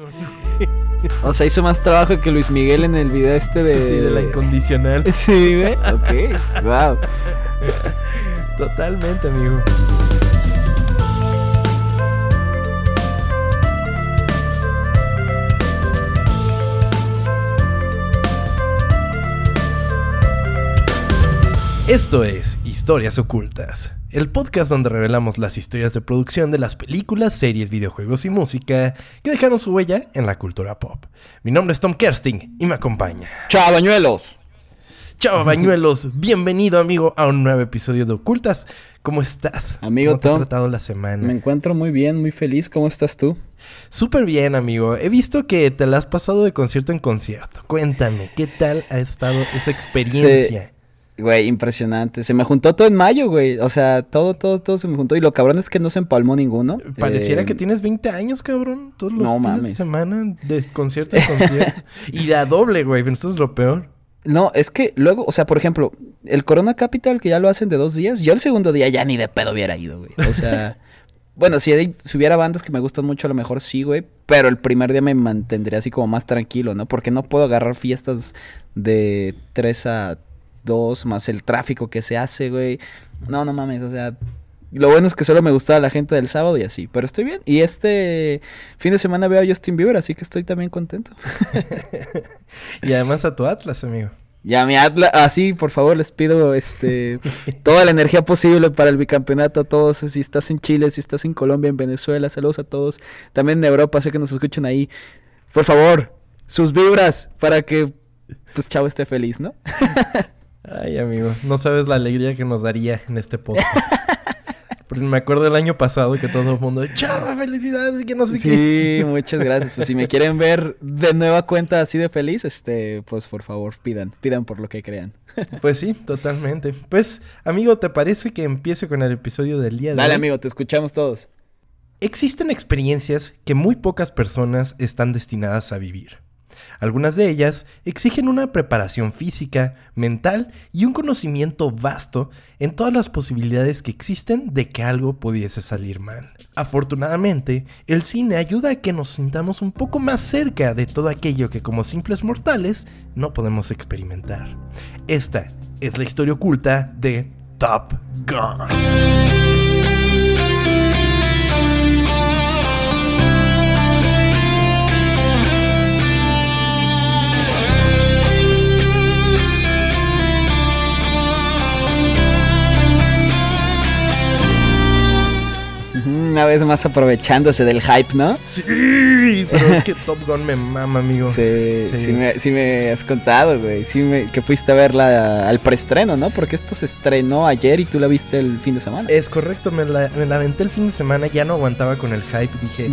O sea, hizo más trabajo que Luis Miguel en el video este de. Sí, de la incondicional. Sí, güey. Ok. wow. Totalmente, amigo. Esto es Historias Ocultas, el podcast donde revelamos las historias de producción de las películas, series, videojuegos y música que dejaron su huella en la cultura pop. Mi nombre es Tom Kersting y me acompaña. ¡Chao, bañuelos! ¡Chao, bañuelos! Bienvenido, amigo, a un nuevo episodio de Ocultas. ¿Cómo estás? Amigo ¿Cómo te Tom, ha tratado la semana? Me encuentro muy bien, muy feliz. ¿Cómo estás tú? Súper bien, amigo. He visto que te la has pasado de concierto en concierto. Cuéntame, ¿qué tal ha estado esa experiencia? Güey, impresionante. Se me juntó todo en mayo, güey. O sea, todo, todo, todo se me juntó. Y lo cabrón es que no se empalmó ninguno. Pareciera Eh, que tienes 20 años, cabrón. Todos los no fines de semana de concierto en concierto. y de a doble, güey. Esto es lo peor. No, es que luego, o sea, por ejemplo, el Corona Capital, que ya lo hacen de dos días, yo el segundo día ya ni de pedo hubiera ido, güey. O sea, bueno, si, hay- si hubiera bandas que me gustan mucho, a lo mejor sí, güey. Pero el primer día me mantendría así como más tranquilo, ¿no? Porque no puedo agarrar fiestas de 3 a 2, más el tráfico que se hace, güey. No, no mames, o sea. Lo bueno es que solo me gustaba la gente del sábado y así, pero estoy bien. Y este fin de semana veo a Justin Bieber, así que estoy también contento. Y además a tu Atlas, amigo. Ya mi Atlas, así por favor les pido este toda la energía posible para el bicampeonato a todos, si estás en Chile, si estás en Colombia, en Venezuela, saludos a todos, también en Europa, sé que nos escuchan ahí. Por favor, sus vibras para que pues Chavo esté feliz, ¿no? Ay, amigo. No sabes la alegría que nos daría en este podcast. Porque me acuerdo del año pasado que todo el mundo, chava, felicidades y que no sé qué. Sí, muchas gracias. Pues si me quieren ver de nueva cuenta así de feliz, este, pues por favor, pidan, pidan por lo que crean. Pues sí, totalmente. Pues, amigo, ¿te parece que empiece con el episodio del día de Dale, hoy? amigo, te escuchamos todos. Existen experiencias que muy pocas personas están destinadas a vivir. Algunas de ellas exigen una preparación física, mental y un conocimiento vasto en todas las posibilidades que existen de que algo pudiese salir mal. Afortunadamente, el cine ayuda a que nos sintamos un poco más cerca de todo aquello que como simples mortales no podemos experimentar. Esta es la historia oculta de Top Gun. Una vez más aprovechándose del hype, ¿no? Sí, pero es que Top Gun me mama, amigo. Sí, Sí. sí. me, sí me has contado, güey. Sí me, que fuiste a verla al preestreno, ¿no? Porque esto se estrenó ayer y tú la viste el fin de semana. Es correcto, me la, me la aventé el fin de semana, ya no aguantaba con el hype. Dije,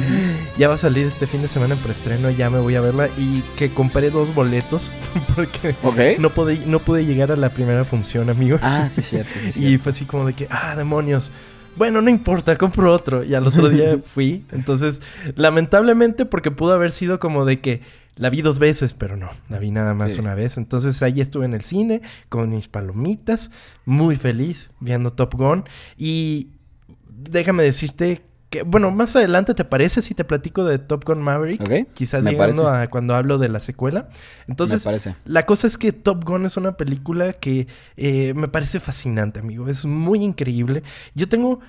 ya va a salir este fin de semana en preestreno, ya me voy a verla. Y que compré dos boletos porque no pude, no pude llegar a la primera función, amigo. Ah, sí, cierto. Sí, y cierto. fue así como de que, ah, demonios. Bueno, no importa, compro otro. Y al otro día fui. Entonces, lamentablemente, porque pudo haber sido como de que la vi dos veces, pero no, la vi nada más Sí. una vez. Entonces, ahí estuve en el cine con mis palomitas, muy feliz viendo Top Gun. Y déjame decirte que, bueno, más adelante, ¿te parece si te platico de Top Gun Maverick? Ok, Quizás me llegando parece. a cuando hablo de la secuela. Entonces, me parece. la cosa es que Top Gun es una película que eh, me parece fascinante, amigo. Es muy increíble. Yo tengo...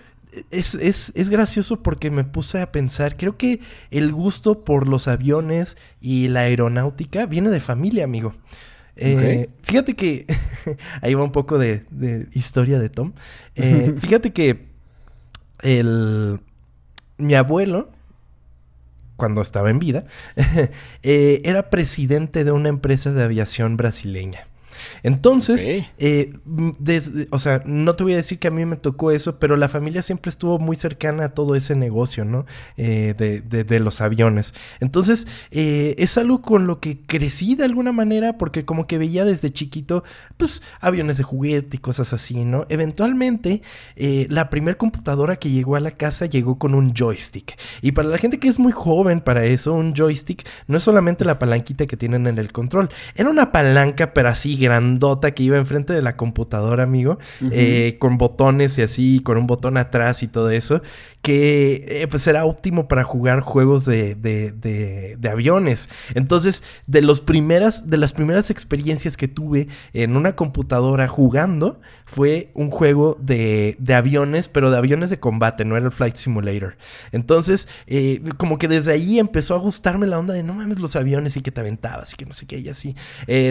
Es, es, es gracioso porque me puse a pensar, creo que el gusto por los aviones y la aeronáutica viene de familia, amigo. Eh, Fíjate que... ahí va un poco de, de historia de Tom. Eh, fíjate que el... Mi abuelo, cuando estaba en vida, eh, era presidente de una empresa de aviación brasileña. Entonces, eh, o sea, no te voy a decir que a mí me tocó eso, pero la familia siempre estuvo muy cercana a todo ese negocio, ¿no? Eh, de, de- de los aviones. Entonces, eh, es algo con lo que crecí de alguna manera, porque como que veía desde chiquito, pues, aviones de juguete y cosas así, ¿no? Eventualmente, la primera computadora que llegó a la casa llegó con un joystick. Y para la gente que es muy joven para eso, un joystick no es solamente la palanquita que tienen en el control, era una palanca, pero así grandota que iba enfrente de la computadora, amigo, eh, con botones y así, con un botón atrás y todo eso, que eh, pues era óptimo para jugar juegos de, de, de, aviones. Entonces, de, los primeras, de las primeras experiencias que tuve en una computadora jugando, fue un juego de, aviones, pero de aviones de combate, no era el Flight Simulator. Entonces, eh, como que desde ahí empezó a gustarme la onda de no mames los aviones y que te aventabas y que no sé qué y así.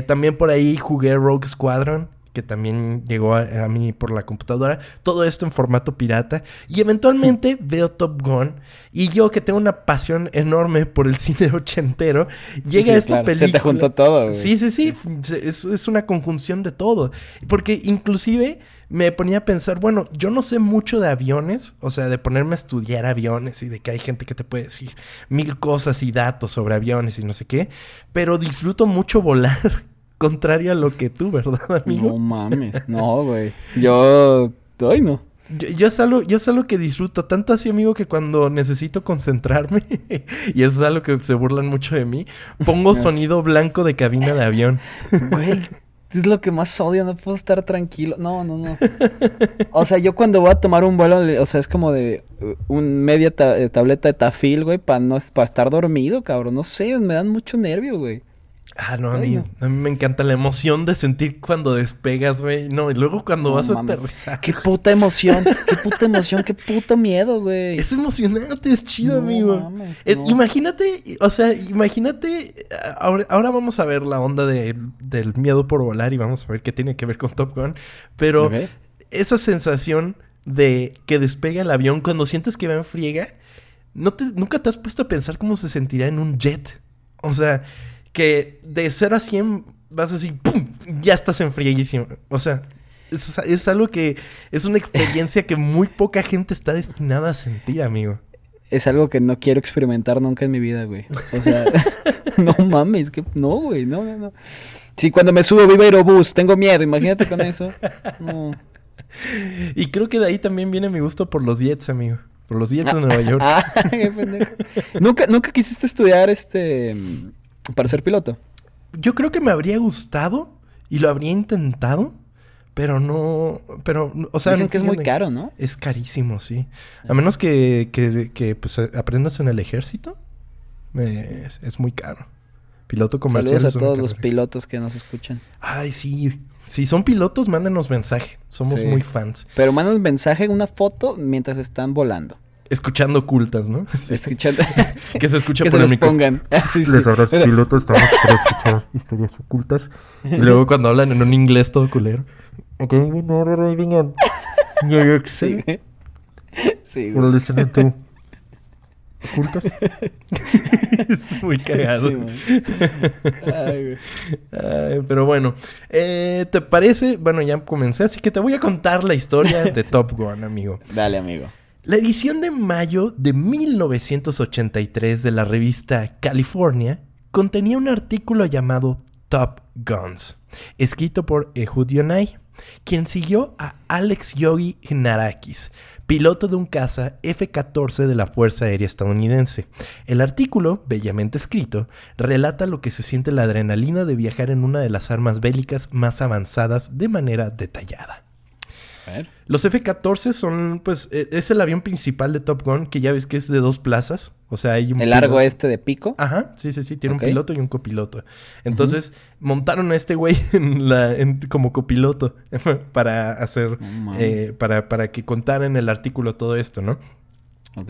También por ahí jugué Rogue Squadron que también llegó a, mí por la computadora. Todo esto en formato pirata. Y eventualmente veo Top Gun. Y yo que tengo una pasión enorme por el cine ochentero, llega a esta película. Se te juntó todo. Sí, sí, sí. Es, es una conjunción de todo. Porque inclusive me ponía a pensar, bueno, yo no sé mucho de aviones, o sea, de ponerme a estudiar aviones y de que hay gente que te puede decir mil cosas y datos sobre aviones y no sé qué, pero disfruto mucho volar contrario a lo que tú, ¿verdad, amigo? No mames, no, güey. Yo, ay, no. Yo, es algo, yo es algo que disfruto, tanto así, amigo, que cuando necesito concentrarme, y eso es algo que se burlan mucho de mí, pongo sonido blanco de cabina de avión. Güey, es lo que más odio, no puedo estar tranquilo. No, no, no. O sea, yo cuando voy a tomar un vuelo, o sea, es como de uh, un media eh, tableta de tafil, güey, para no para estar dormido, cabrón. No sé, me dan mucho nervio, güey. Ah, no, a mí, a mí me encanta la emoción de sentir cuando despegas, güey. No, y luego cuando vas a aterrizar. Qué puta emoción, qué puta emoción, qué puto miedo, güey. Es emocionante, es chido, amigo. Eh, imagínate, o sea, imagínate. Ahora, ahora vamos a ver la onda de, del miedo por volar y vamos a ver qué tiene que ver con Top Gun. Pero esa sensación de que despega el avión cuando sientes que va en friega, ¿no te, ¿nunca te has puesto a pensar cómo se sentirá en un jet? O sea que de 0 a 100 vas así, ¡pum! Ya estás enfriadísimo. O sea, es, algo que es una experiencia que muy poca gente está destinada a sentir, amigo. Es algo que no quiero experimentar nunca en mi vida, güey. O sea, no mames, que no, güey, no, no, no. Si cuando me subo vivo Aerobús tengo miedo, imagínate con eso. No. Y creo que de ahí también viene mi gusto por los Jets, amigo. Por los Jets de Nueva York. Ah, ¿Nunca, ¿Nunca quisiste estudiar este para ser piloto. Yo creo que me habría gustado y lo habría intentado, pero no, pero, o sea... Dicen que es muy caro, ¿no? Es carísimo, sí. A menos que, que, que pues, aprendas en el ejército, es, muy caro. Piloto comercial. Saludos a todos los pilotos que nos escuchan. Ay, sí. Si son pilotos, mándenos mensaje. Somos muy fans. Pero mándenos mensaje, una foto mientras están volando escuchando ocultas, ¿no? Escuchando. que se escucha que por se el micro. pongan. Ah, sí, sí. Les pilotos, estamos para escuchar historias ocultas. Y luego cuando hablan en un inglés todo culero. Ok, no, New York City. Sí, sí güey. listening to ocultas. es muy cagado. Ay, Ay, pero bueno, eh, ¿te parece? Bueno, ya comencé, así que te voy a contar la historia de Top Gun, amigo. Dale, amigo. La edición de mayo de 1983 de la revista California contenía un artículo llamado Top Guns, escrito por Ehud Yonai, quien siguió a Alex Yogi Narakis, piloto de un caza F-14 de la Fuerza Aérea Estadounidense. El artículo, bellamente escrito, relata lo que se siente la adrenalina de viajar en una de las armas bélicas más avanzadas de manera detallada. Los F-14 son, pues, e, es el avión principal de Top Gun, que ya ves que es de dos plazas. O sea, hay un. ¿El largo este de pico? Ajá, sí, sí, sí. Tiene un piloto y un copiloto. Entonces, montaron a este güey en la, como copiloto para hacer. Eh, para, para que contara en el artículo todo esto, ¿no?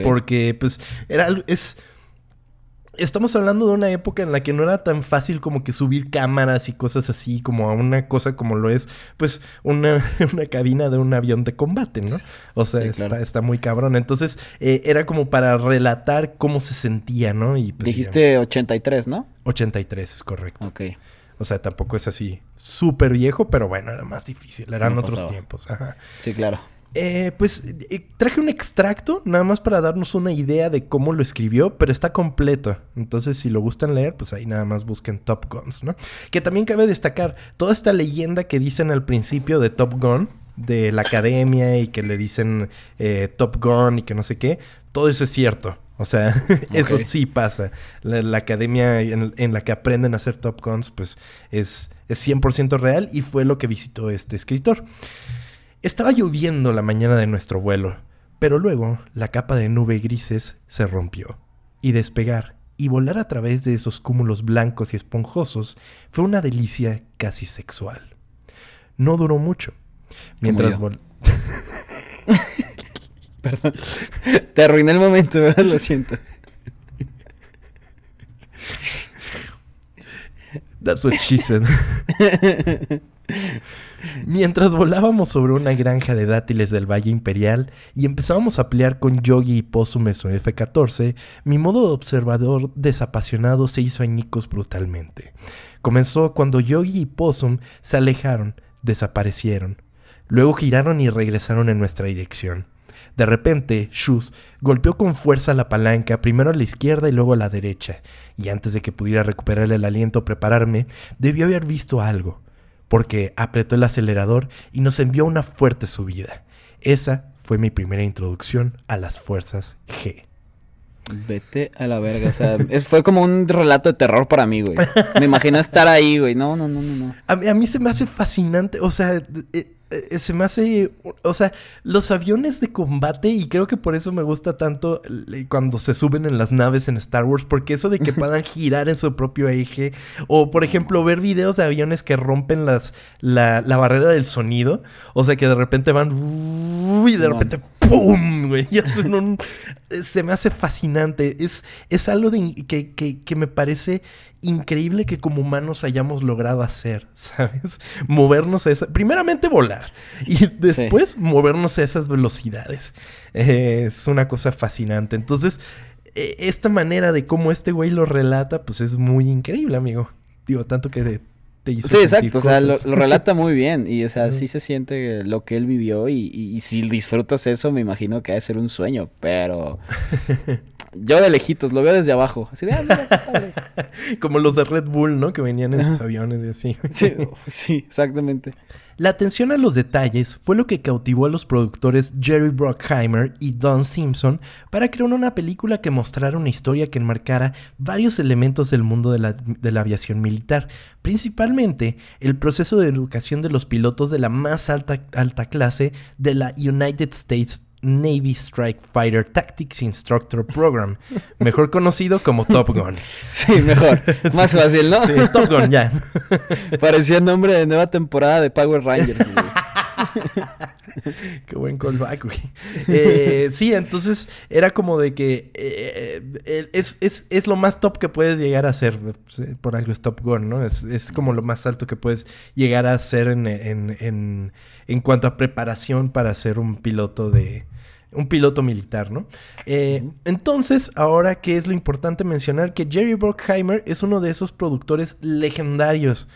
Porque, pues, era. Es estamos hablando de una época en la que no era tan fácil como que subir cámaras y cosas así, como a una cosa como lo es, pues, una, una cabina de un avión de combate, ¿no? O sea, está, está, muy cabrón. Entonces, eh, era como para relatar cómo se sentía, ¿no? Y pues, Dijiste 83, ¿no? 83, es correcto. Ok. O sea, tampoco es así súper viejo, pero bueno, era más difícil, eran otros tiempos. Ajá. Sí, claro. Eh, pues eh, traje un extracto nada más para darnos una idea de cómo lo escribió, pero está completo. Entonces, si lo gustan leer, pues ahí nada más busquen Top Guns, ¿no? Que también cabe destacar toda esta leyenda que dicen al principio de Top Gun, de la academia y que le dicen eh, Top Gun y que no sé qué, todo eso es cierto. O sea, eso sí pasa. La, academia en, la que aprenden a hacer Top Guns, pues es, es 100% real y fue lo que visitó este escritor. Estaba lloviendo la mañana de nuestro vuelo, pero luego la capa de nube grises se rompió y despegar y volar a través de esos cúmulos blancos y esponjosos fue una delicia casi sexual. No duró mucho. Mientras vol Perdón. Te arruiné el momento, ¿verdad? Lo siento. That's what she said. Mientras volábamos sobre una granja de dátiles del Valle Imperial y empezábamos a pelear con Yogi y Possum su F-14, mi modo de observador desapasionado se hizo añicos brutalmente. Comenzó cuando Yogi y Possum se alejaron, desaparecieron. Luego giraron y regresaron en nuestra dirección. De repente, Shus golpeó con fuerza la palanca, primero a la izquierda y luego a la derecha, y antes de que pudiera recuperar el aliento o prepararme, debió haber visto algo, porque apretó el acelerador y nos envió una fuerte subida. Esa fue mi primera introducción a las fuerzas G. Vete a la verga, o sea, fue como un relato de terror para mí, güey. Me imagino estar ahí, güey. No, no, no, no, no. A mí, a mí se me hace fascinante, o sea, eh, se me hace, o sea, los aviones de combate y creo que por eso me gusta tanto cuando se suben en las naves en Star Wars, porque eso de que puedan girar en su propio eje, o por ejemplo ver videos de aviones que rompen las, la, la barrera del sonido, o sea que de repente van y de repente ¡pum! Güey, se me hace fascinante, es, es algo que, que, que me parece increíble que como humanos hayamos logrado hacer, ¿sabes? Movernos a esa... Primeramente volar y después movernos a esas velocidades. es una cosa fascinante. Entonces, e, esta manera de cómo este güey lo relata, pues es muy increíble, amigo. Digo, tanto que te hizo Sí, exacto. O sea, lo, relata muy bien. Y, o sea, sí se siente lo que él vivió. Y, y si disfrutas eso, me imagino que ha de ser un sueño. Pero... Yo de lejitos, lo veo desde abajo. Así de, ah, Como los de Red Bull, ¿no? Que venían en sus aviones y así. sí, exactamente. La atención a los detalles fue lo que cautivó a los productores Jerry Bruckheimer y Don Simpson para crear una película que mostrara una historia que enmarcara varios elementos del mundo de la, de la aviación militar, principalmente el proceso de educación de los pilotos de la más alta, alta clase de la United States Navy Strike Fighter Tactics Instructor Program, mejor conocido como Top Gun. Sí, mejor. Más fácil, ¿no? Sí, Top Gun, ya. Parecía el nombre de nueva temporada de Power Rangers. Qué buen callback, güey. Eh, sí, entonces era como de que eh, eh, es, es, lo más top que puedes llegar a hacer. Por algo es Top Gun, ¿no? Es, como lo más alto que puedes llegar a hacer en, en, en cuanto a preparación para ser un piloto de, un piloto militar, ¿no? Eh, entonces, ahora que es lo importante mencionar que Jerry Bruckheimer es uno de esos productores legendarios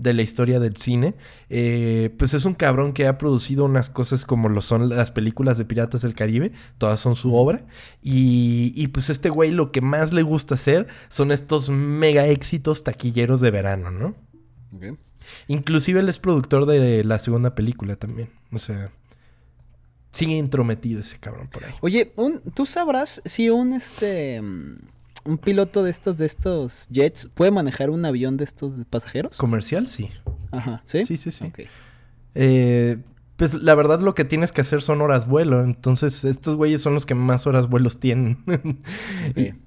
de la historia del cine. Eh, pues es un cabrón que ha producido unas cosas como lo son las películas de Piratas del Caribe, todas son su obra. Y, y pues este güey lo que más le gusta hacer son estos mega éxitos taquilleros de verano, ¿no? Inclusive él es productor de la segunda película también. O sea, sigue intrometido ese cabrón por ahí. Oye, ¿tú sabrás si un este un piloto de estos de estos jets puede manejar un avión de estos pasajeros? Comercial, sí. Ajá, ¿sí? Sí, sí, sí. Eh, pues la verdad lo que tienes que hacer son horas vuelo. Entonces estos güeyes son los que más horas vuelos tienen.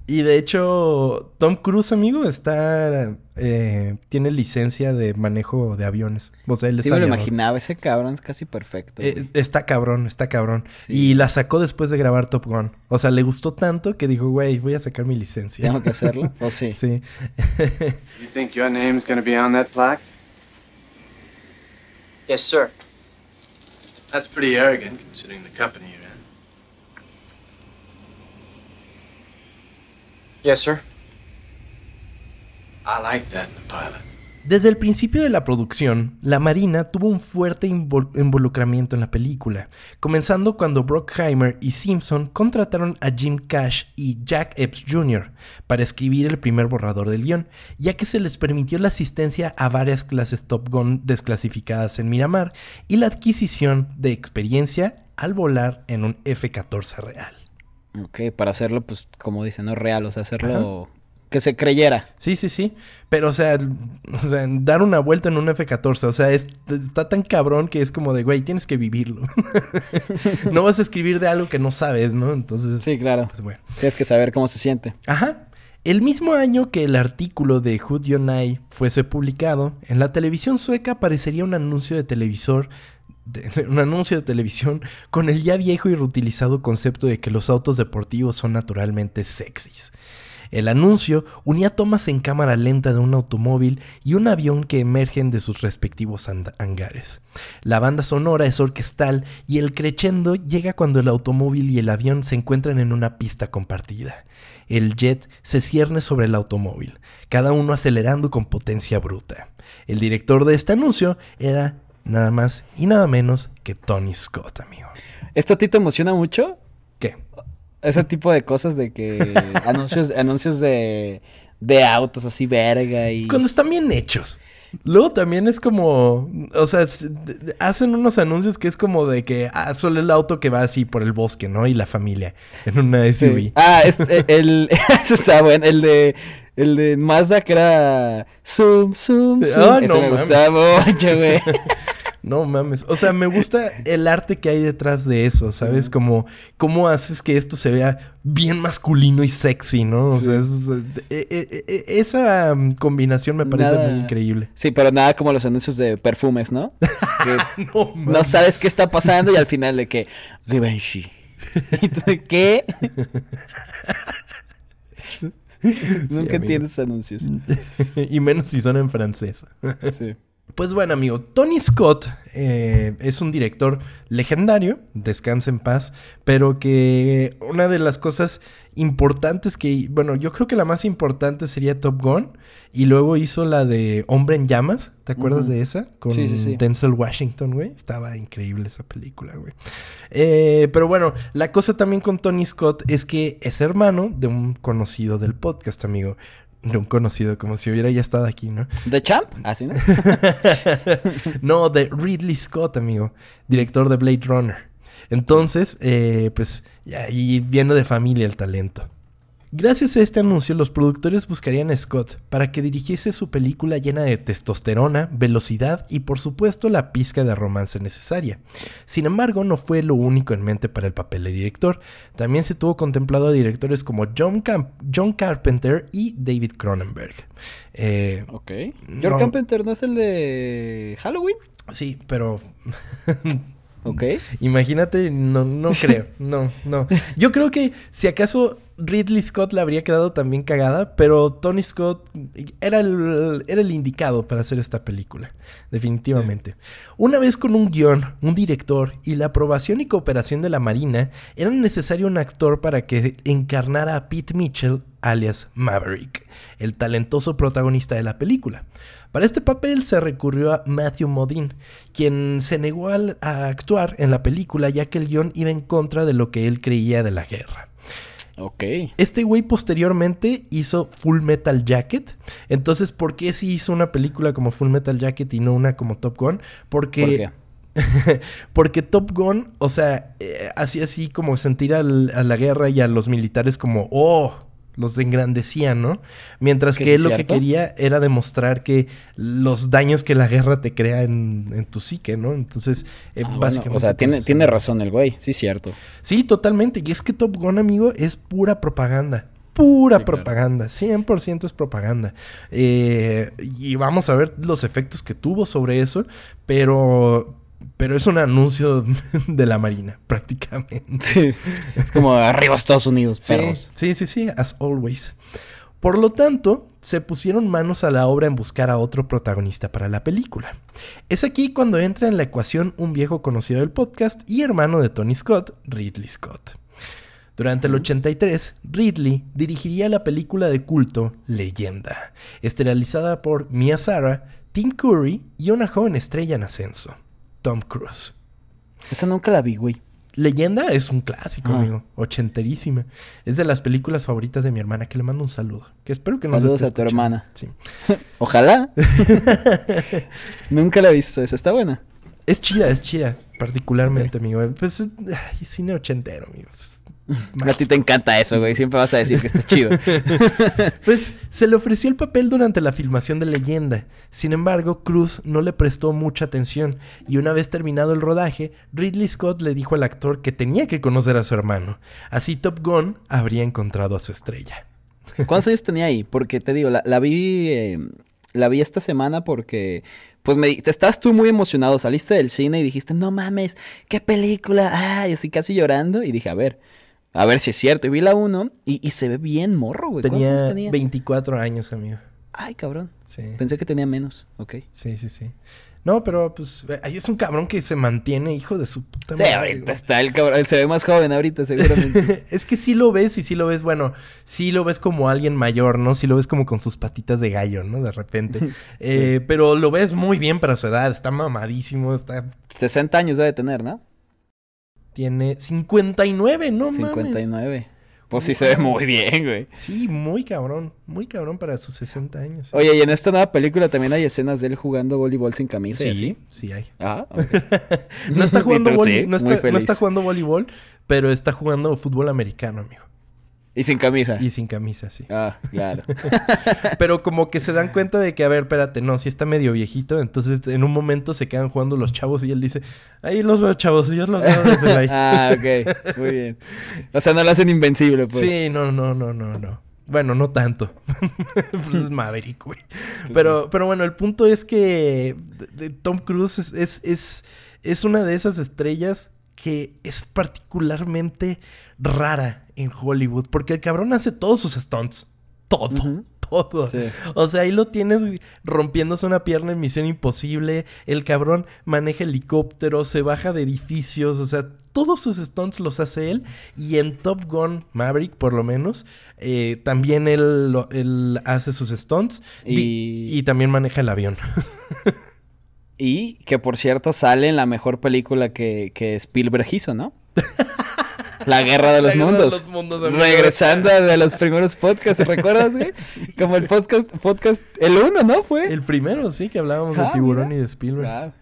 y, de hecho Tom Cruise, amigo, está... Eh, tiene licencia de manejo de aviones. O sea, él sí, me lo imaginaba. Ese cabrón es casi perfecto. Eh, está cabrón, está cabrón. Y la sacó después de grabar Top Gun. O sea, le gustó tanto que dijo, güey, voy a sacar mi licencia. ¿Tengo que hacerlo? ¿O sí? Sí. you think your name's gonna be on that plaque? Yes, sir. That's pretty arrogant, considering the company you're in. Yes, sir. I like that in a pilot. Desde el principio de la producción, la Marina tuvo un fuerte involucramiento en la película, comenzando cuando Brockheimer y Simpson contrataron a Jim Cash y Jack Epps Jr. para escribir el primer borrador del guion, ya que se les permitió la asistencia a varias clases Top Gun desclasificadas en Miramar y la adquisición de experiencia al volar en un F-14 real. Ok, para hacerlo, pues, como dicen, no real, o sea, hacerlo que se creyera. Sí, sí, sí. Pero, o sea, o sea, dar una vuelta en un F-14, o sea, es- está tan cabrón que es como de, güey, tienes que vivirlo. no vas a escribir de algo que no sabes, ¿no? Entonces, Sí, claro. pues bueno. Tienes que saber cómo se siente. Ajá. El mismo año que el artículo de Hood Yonai fuese publicado, en la televisión sueca aparecería un anuncio de televisor, de- un anuncio de televisión con el ya viejo y reutilizado concepto de que los autos deportivos son naturalmente sexys. El anuncio unía tomas en cámara lenta de un automóvil y un avión que emergen de sus respectivos hangares. La banda sonora es orquestal y el crescendo llega cuando el automóvil y el avión se encuentran en una pista compartida. El jet se cierne sobre el automóvil, cada uno acelerando con potencia bruta. El director de este anuncio era nada más y nada menos que Tony Scott, amigo. ¿Esto a ti te emociona mucho? Ese tipo de cosas de que anuncios, anuncios de, de autos así verga y... Cuando están bien hechos. Luego también es como, o sea, hacen unos anuncios que es como de que, ah, solo el auto que va así por el bosque, ¿no? Y la familia en una Sí. SUV. Ah, es, eh, el... Eso está bueno. El de... El de Mazda que era... Zoom, zoom, zoom. Ah, Ese no me gustaba mucho, güey. No mames. O sea, me gusta el arte que hay detrás de eso, ¿sabes? Como, cómo haces que esto se vea bien masculino y sexy, ¿no? O sea, es- eh, eh, eh, esa mm, combinación me parece Nada. muy increíble. Sí, pero nada como los anuncios de perfumes, ¿no? Que No, no sabes qué está pasando y al final de que... Givenchy. ¿Y tú de qué? Nunca amigo. entiendes anuncios. y menos si son en francés. Sí. Pues bueno, amigo, Tony Scott eh, es un director legendario, descansa en paz, pero que una de las cosas importantes que, bueno, yo creo que la más importante sería Top Gun, y luego hizo la de Hombre en Llamas, ¿te acuerdas de esa? Con Sí, sí, sí. Denzel Washington, güey. Estaba increíble esa película, güey. Eh, pero bueno, la cosa también con Tony Scott es que es hermano de un conocido del podcast, amigo. De un conocido, como si hubiera ya estado aquí, ¿no? ¿The Champ? Así, ¿no? no, de Ridley Scott, amigo, director de Blade Runner. Entonces, eh, pues, y viene de familia el talento. Gracias a este anuncio, los productores buscarían a Scott para que dirigiese su película llena de testosterona, velocidad y por supuesto la pizca de romance necesaria. Sin embargo, no fue lo único en mente para el papel de director. También se tuvo contemplado a directores como John, Camp- John Carpenter y David Cronenberg. Eh, Ok. No. George Carpenter no es el de Halloween. sí, pero Ok. Imagínate, no, no creo, no, no. Yo creo que si acaso Ridley Scott le habría quedado también cagada, pero Tony Scott era el, era el indicado para hacer esta película, definitivamente. Una vez con un guion, un director y la aprobación y cooperación de la Marina, era necesario un actor para que encarnara a Pete Mitchell, alias Maverick, el talentoso protagonista de la película. Para este papel se recurrió a Matthew Modine, quien se negó al- a actuar en la película ya que el guion iba en contra de lo que él creía de la guerra. Ok. Este güey posteriormente hizo Full Metal Jacket. Entonces, ¿por qué si hizo una película como Full Metal Jacket y no una como Top Gun? Porque ¿Por qué? porque Top Gun, o sea, eh, hacía así como sentir al- a la guerra y a los militares como, oh, los engrandecía, ¿no? Mientras Que él lo que quería era demostrar que los daños que la guerra te crea en, en tu psique, ¿no? Entonces, eh, Ah, bueno, básicamente... o sea, tiene, tiene razón el güey. Sí, cierto. Sí, totalmente. Y es que Top Gun, amigo, es pura propaganda. Pura Sí, claro. propaganda. 100% es propaganda. Eh, y vamos a ver los efectos que tuvo sobre eso. Pero... Pero es un anuncio de la Marina, prácticamente. es como arriba Estados Unidos, Sí, perros. sí, sí, sí, as always. Por lo tanto, se pusieron manos a la obra en buscar a otro protagonista para la película. Es aquí cuando entra en la ecuación un viejo conocido del podcast y hermano de Tony Scott, Ridley Scott. Durante el 83, Ridley dirigiría la película de culto Leyenda, esterilizada por Mia Sara, Tim Curry y una joven estrella en ascenso, Tom Cruise. Esa nunca la vi, güey. Leyenda es un clásico, Ah. amigo. Ochenterísima. Es de las películas favoritas de mi hermana, que le mando un saludo. Que espero que nos Saludos esté a tu escuchando. hermana. Sí. Ojalá. nunca la he visto. Esa está buena. Es chida, es chida. Particularmente, amigo. Pues, ay, cine ochentero, amigo. A ti te encanta eso, güey. Siempre vas a decir que está chido. Pues se le ofreció el papel durante la filmación de Leyenda. Sin embargo, Cruz no le prestó mucha atención y una vez terminado el rodaje, Ridley Scott le dijo al actor que tenía que conocer a su hermano. Así Top Gun habría encontrado a su estrella. ¿Cuántos años tenía ahí? Porque te digo, la, la vi. eh, la vi esta semana porque. Pues me te estabas tú muy emocionado. Saliste del cine y dijiste, no mames, qué película. Ah, y así casi llorando. Y dije, a ver, a ver si es cierto. Y vi la uno y, y se ve bien morro, güey. ¿Cuántos años Tenía tenía? 24 años, amigo. Ay, cabrón. Sí. Pensé que tenía menos. Ok. Sí, sí, sí. No, pero pues ahí es un cabrón que se mantiene, hijo de su puta Sí, madre, ahorita güey. está el cabrón. Se ve más joven ahorita, seguramente. es que sí lo ves y sí lo ves, bueno, sí lo ves como alguien mayor, ¿no? Sí lo ves como con sus patitas de gallo, ¿no? De repente. Eh, Pero lo ves muy bien para su edad, está mamadísimo, está... 60 años debe tener, ¿no? Tiene 59, no mames. 59. Pues sí se ve muy bien, güey. Sí, muy cabrón, muy cabrón para sus 60 años. Oye, y en esta nueva película también hay escenas de él jugando voleibol sin camisa. así? Sí, sí hay. Ah. No está jugando sí, no, está, no está feliz. jugando voleibol, pero está jugando fútbol americano, amigo. Y sin camisa. Y sin camisa, sí. Ah, claro. Pero como que se dan cuenta de que, a ver, espérate, no, si está medio viejito. Entonces, en un momento se quedan jugando los chavos y él dice, ahí los veo, chavos, yo los veo desde la... ah, ok. Muy bien. O sea, no lo hacen invencible, pues. Sí, no, no, no, no, no. Bueno, no tanto. pues es Maverick, güey. Pero, pero bueno, el punto es que Tom Cruise es, es, es, es una de esas estrellas que es particularmente rara en Hollywood. Porque el cabrón hace todos sus stunts. Todo. Todo. Sí. O sea, ahí lo tienes rompiéndose una pierna en Misión Imposible. El cabrón maneja helicópteros, se baja de edificios. O sea, todos sus stunts los hace él. Y en Top Gun Maverick, por lo menos, eh, también él, él hace sus stunts. Y- y también maneja el avión. Y que, por cierto, sale en la mejor película que, que Spielberg hizo, ¿no? La Guerra de los La Guerra de Mundos. los Mundos. Regresando de los primeros podcasts, ¿recuerdas, güey? Como el podcast, podcast, el uno, ¿no? Fue. el primero, sí, que hablábamos Ah, de Tiburón mira. y de Spielberg. Ah.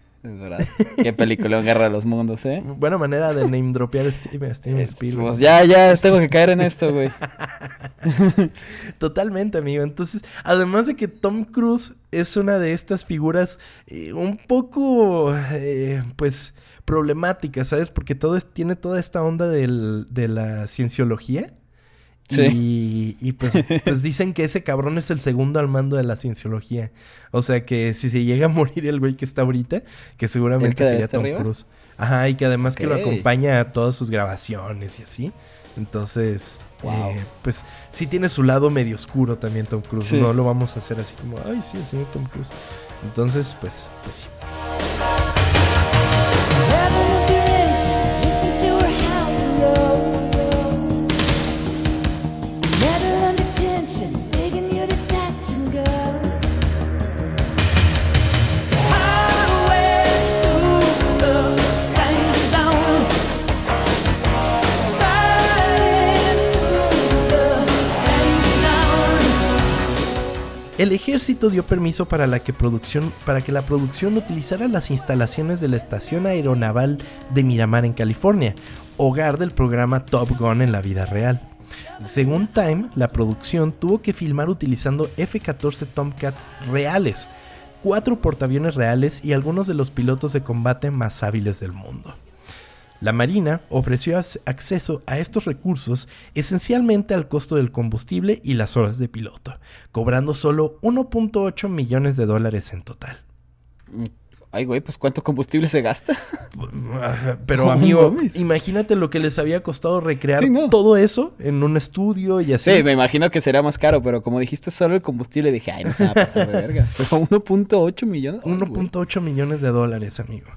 Qué película, Guerra de los Mundos, ¿eh? Buena manera de name dropear a Steven, Steven Eh, Spielberg. Pues ya, ya tengo que caer en esto, güey. Totalmente, amigo. Entonces, además de que Tom Cruise es una de estas figuras eh, un poco, eh, pues, problemáticas, ¿sabes? Porque todo es- tiene toda esta onda del- de la cienciología. Y, y, pues, pues dicen que ese cabrón es el segundo al mando de la cienciología. O sea que si se llega a morir el güey que está ahorita, que seguramente sería Tom arriba? Cruise. Ajá, y que además que lo acompaña a todas sus grabaciones y así. Entonces, Wow. eh, pues sí tiene su lado medio oscuro también Tom Cruise. Sí. No lo vamos a hacer así como, ay, sí, el señor Tom Cruise. Entonces, pues, pues sí. Ejército dio permiso para, que, para que la producción utilizara las instalaciones de la Estación Aeronaval de Miramar en California, hogar del programa Top Gun en la vida real. Según Time, la producción tuvo que filmar utilizando F-14 Tomcats reales, cuatro portaaviones reales y algunos de los pilotos de combate más hábiles del mundo. La Marina ofreció acceso a estos recursos esencialmente al costo del combustible y las horas de piloto, cobrando solo 1.8 millones de dólares en total. Ay, güey, pues ¿cuánto combustible se gasta? Pero amigo, imagínate lo que les había costado recrear Sí, no. todo eso en un estudio y así. Sí, me imagino que será más caro, pero como dijiste solo el combustible, dije, ay, no se va a pasar de verga. Pero 1.8 millones. ay, güey. 1.8 millones de dólares, amigo.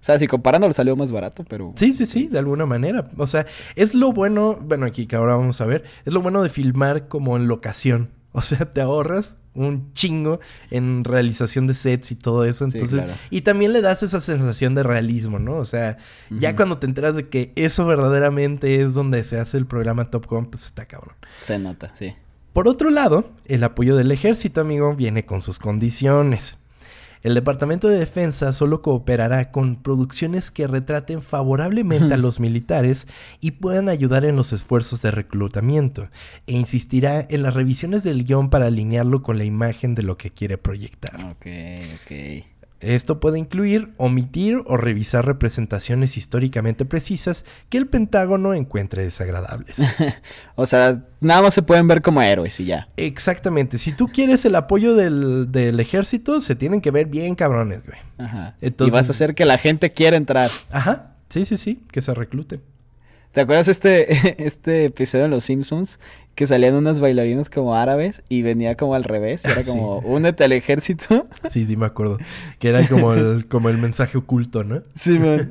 O sea, si comparándolo salió más barato, pero... Sí, sí, sí, de alguna manera. O sea, es lo bueno, bueno, aquí que ahora vamos a ver, es lo bueno de filmar como en locación. O sea, te ahorras un chingo en realización de sets y todo eso. Sí, Entonces, claro. y también le das esa sensación de realismo, ¿no? O sea, ya cuando te enteras de que eso verdaderamente es donde se hace el programa Top Gun, pues está cabrón. Se nota, sí. Por otro lado, el apoyo del ejército, amigo, viene con sus condiciones. El Departamento de Defensa solo cooperará con producciones que retraten favorablemente a los militares y puedan ayudar en los esfuerzos de reclutamiento, e insistirá en las revisiones del guion para alinearlo con la imagen de lo que quiere proyectar. Ok, ok. Esto puede incluir omitir o revisar representaciones históricamente precisas que el Pentágono encuentre desagradables. O sea, nada más se pueden ver como héroes y ya. Exactamente, si tú quieres el apoyo del, del ejército, se tienen que ver bien cabrones, güey. Ajá. Entonces- Y vas a hacer que la gente quiera entrar. Ajá, sí, sí, sí, que se recluten. ¿Te acuerdas este, este episodio de Los Simpsons? Que salían unas bailarinas como árabes y venía como al revés. Era Ah, sí. como, únete al ejército. Sí, sí, me acuerdo. Que era como el, como el mensaje oculto, ¿no? Sí, man.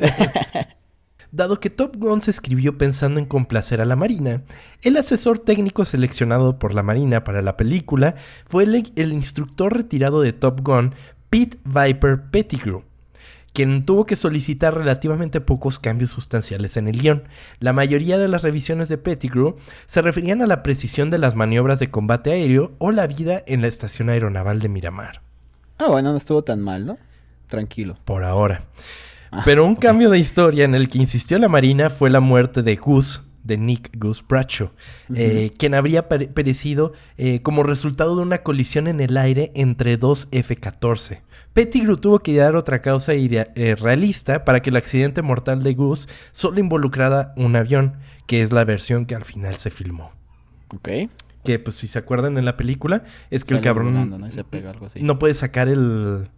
Dado que Top Gun se escribió pensando en complacer a la Marina, el asesor técnico seleccionado por la Marina para la película fue el, el instructor retirado de Top Gun, Pete Viper Pettigrew, quien tuvo que solicitar relativamente pocos cambios sustanciales en el guion. La mayoría de las revisiones de Pettigrew se referían a la precisión de las maniobras de combate aéreo o la vida en la estación aeronaval de Miramar. ah, bueno, no estuvo tan mal, ¿no? Tranquilo. por ahora. Ah, Pero un cambio de historia en el que insistió la Marina fue la muerte de Gus, de Nick Gus Bradshaw, eh, quien habría pere- perecido eh, como resultado de una colisión en el aire entre dos F-14. Pettigrew tuvo que dar otra causa eh, realista para que el accidente mortal de Gus solo involucrara un avión, que es la versión que al final se filmó. Ok. Que pues si se acuerdan en la película, es que el cabrón volando, ¿no? Y se pega algo así. no puede sacar el,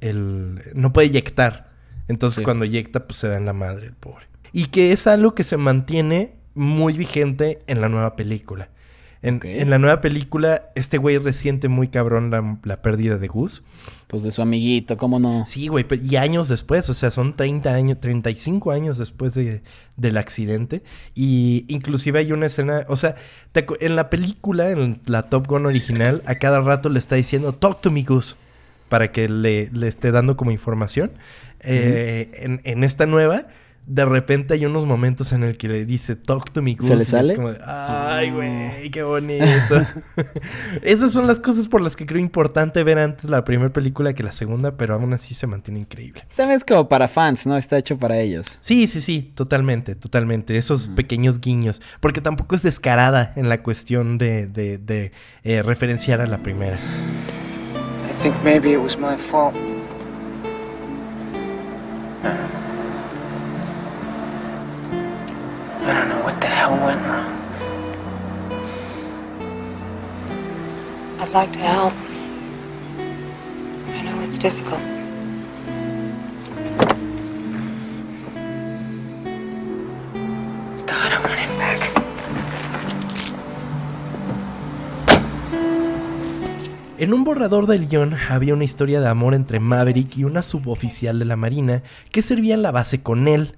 el no puede eyectar. Entonces Sí. cuando eyecta pues se da en la madre el pobre. Y que es algo que se mantiene muy vigente en la nueva película. En, en la nueva película este güey resiente muy cabrón la, la pérdida de Gus. Pues de su amiguito, ¿cómo no? Sí, güey, y años después, o sea, son 30 años, 35 años después de, del accidente. Y inclusive hay una escena, o sea, te en la película, en la Top Gun original, a cada rato le está diciendo, talk to me, Gus, para que le, le esté dando como información. Eh, en, en esta nueva, de repente hay unos momentos en el que le dice, talk to me, Gus. ¿Se le y es sale? como de, Ay, güey, qué bonito. Esas son las cosas por las que creo importante ver antes la primera película que la segunda, pero aún así se mantiene increíble. También es como para fans, ¿no? Está hecho para ellos. Sí, sí, sí, totalmente, totalmente. Esos pequeños guiños. Porque tampoco es descarada en la cuestión de, de, de, eh, referenciar a la primera. I think maybe it was my fault. I don't know what the hell went wrong. I'd like to help. I know it's difficult. God, I want back. En un borrador del guion había una historia de amor entre Maverick y una suboficial de la Marina que servía en la base con él.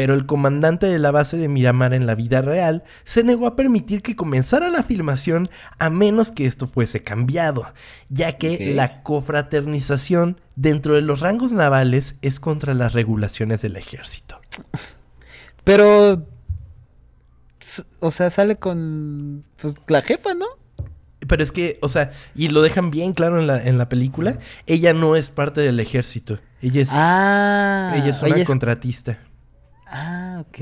Pero el comandante de la base de Miramar en la vida real se negó a permitir que comenzara la filmación a menos que esto fuese cambiado, ya que la cofraternización dentro de los rangos navales es contra las regulaciones del ejército. Pero. O sea, sale con. Pues la jefa, ¿no? Pero es que, o sea, y lo dejan bien claro en la, en la película, ella no es parte del ejército. Ella es, Ah, ella es una ella es- contratista. Ah, ok.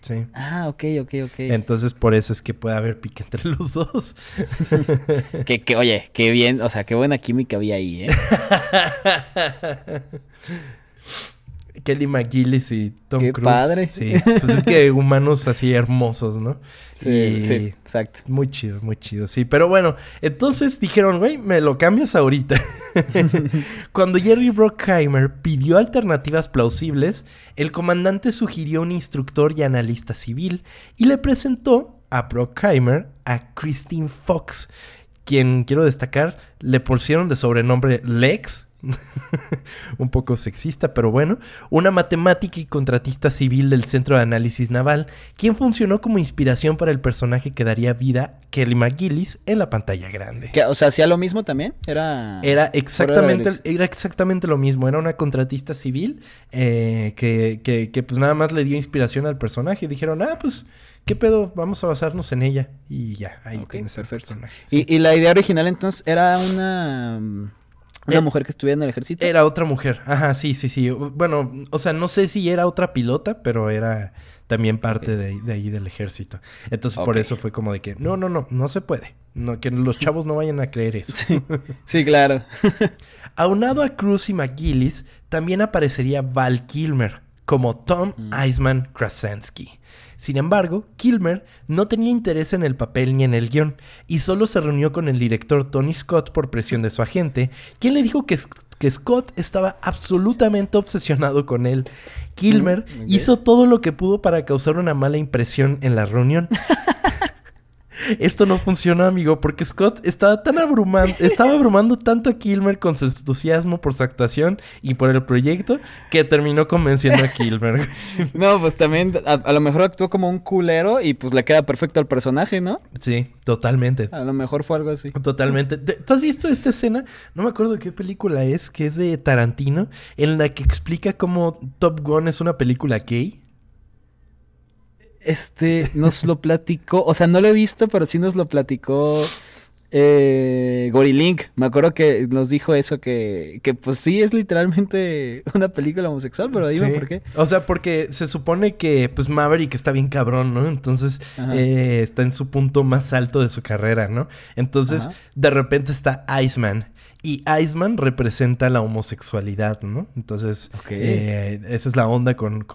Sí. Ah, ok, ok, ok. Entonces por eso es que puede haber pique entre los dos. que, que, oye, qué bien, o sea, qué buena química había ahí, ¿eh? Kelly McGillis y Tom Qué Cruise. padre. Sí. Pues es que humanos así hermosos, ¿no? Sí, Y- sí, exacto. Muy chido, muy chido, sí. Pero bueno, entonces dijeron, güey, me lo cambias ahorita. Cuando Jerry Bruckheimer pidió alternativas plausibles, el comandante sugirió un instructor y analista civil y le presentó a Bruckheimer a Christine Fox, quien quiero destacar, le pusieron de sobrenombre Lex. un poco sexista, pero bueno, una matemática y contratista civil del Centro de Análisis Naval, quien funcionó como inspiración para el personaje que daría vida Kelly McGillis en la pantalla grande. ¿Qué, o sea, hacía lo mismo también? Era. Era exactamente, era exactamente lo mismo. Era una contratista civil eh, que, que, que, pues nada más le dio inspiración al personaje. Dijeron, ah, pues, ¿qué pedo? Vamos a basarnos en ella. Y ya, ahí Ok, tienes el personaje. sí. Y, y la idea original entonces era una. Mm, Una Eh, mujer que estuviera en el ejército. Era otra mujer. Ajá, sí, sí, sí. Bueno, o sea, no sé si era otra pilota, pero era también parte de, de ahí del ejército. Entonces, por eso fue como de que, no, no, no, no se puede. No, que los chavos no vayan a creer eso. Sí, claro. Aunado a Cruz y McGillis, también aparecería Val Kilmer como Tom Iceman Krasinski. Sin embargo, Kilmer no tenía interés en el papel ni en el guion, y solo se reunió con el director Tony Scott por presión de su agente, quien le dijo que, que Scott estaba absolutamente obsesionado con él. Kilmer Mm, hizo todo lo que pudo para causar una mala impresión en la reunión. Esto no funcionó, amigo, porque Scott estaba tan abrumando, estaba abrumando tanto a Kilmer con su entusiasmo por su actuación y por el proyecto que terminó convenciendo a Kilmer. No, pues también a, a lo mejor actuó como un culero y pues le queda perfecto al personaje, ¿no? sí, totalmente. A lo mejor fue algo así. Totalmente. Te- ¿Tú has visto esta escena? No me acuerdo qué película es, que es de Tarantino, en la que explica cómo Top Gun es una película gay. Este, nos lo platicó, o sea, no lo he visto, pero sí nos lo platicó eh, Gorilink. Me acuerdo que nos dijo eso, que, que pues sí es literalmente una película homosexual, pero dime Sí. por qué. O sea, porque se supone que pues Maverick está bien cabrón, ¿no? Entonces eh, está en su punto más alto de su carrera, ¿no? Entonces Ajá. de repente está Iceman. Y Iceman representa la homosexualidad, ¿no? Entonces, eh, esa es la onda con,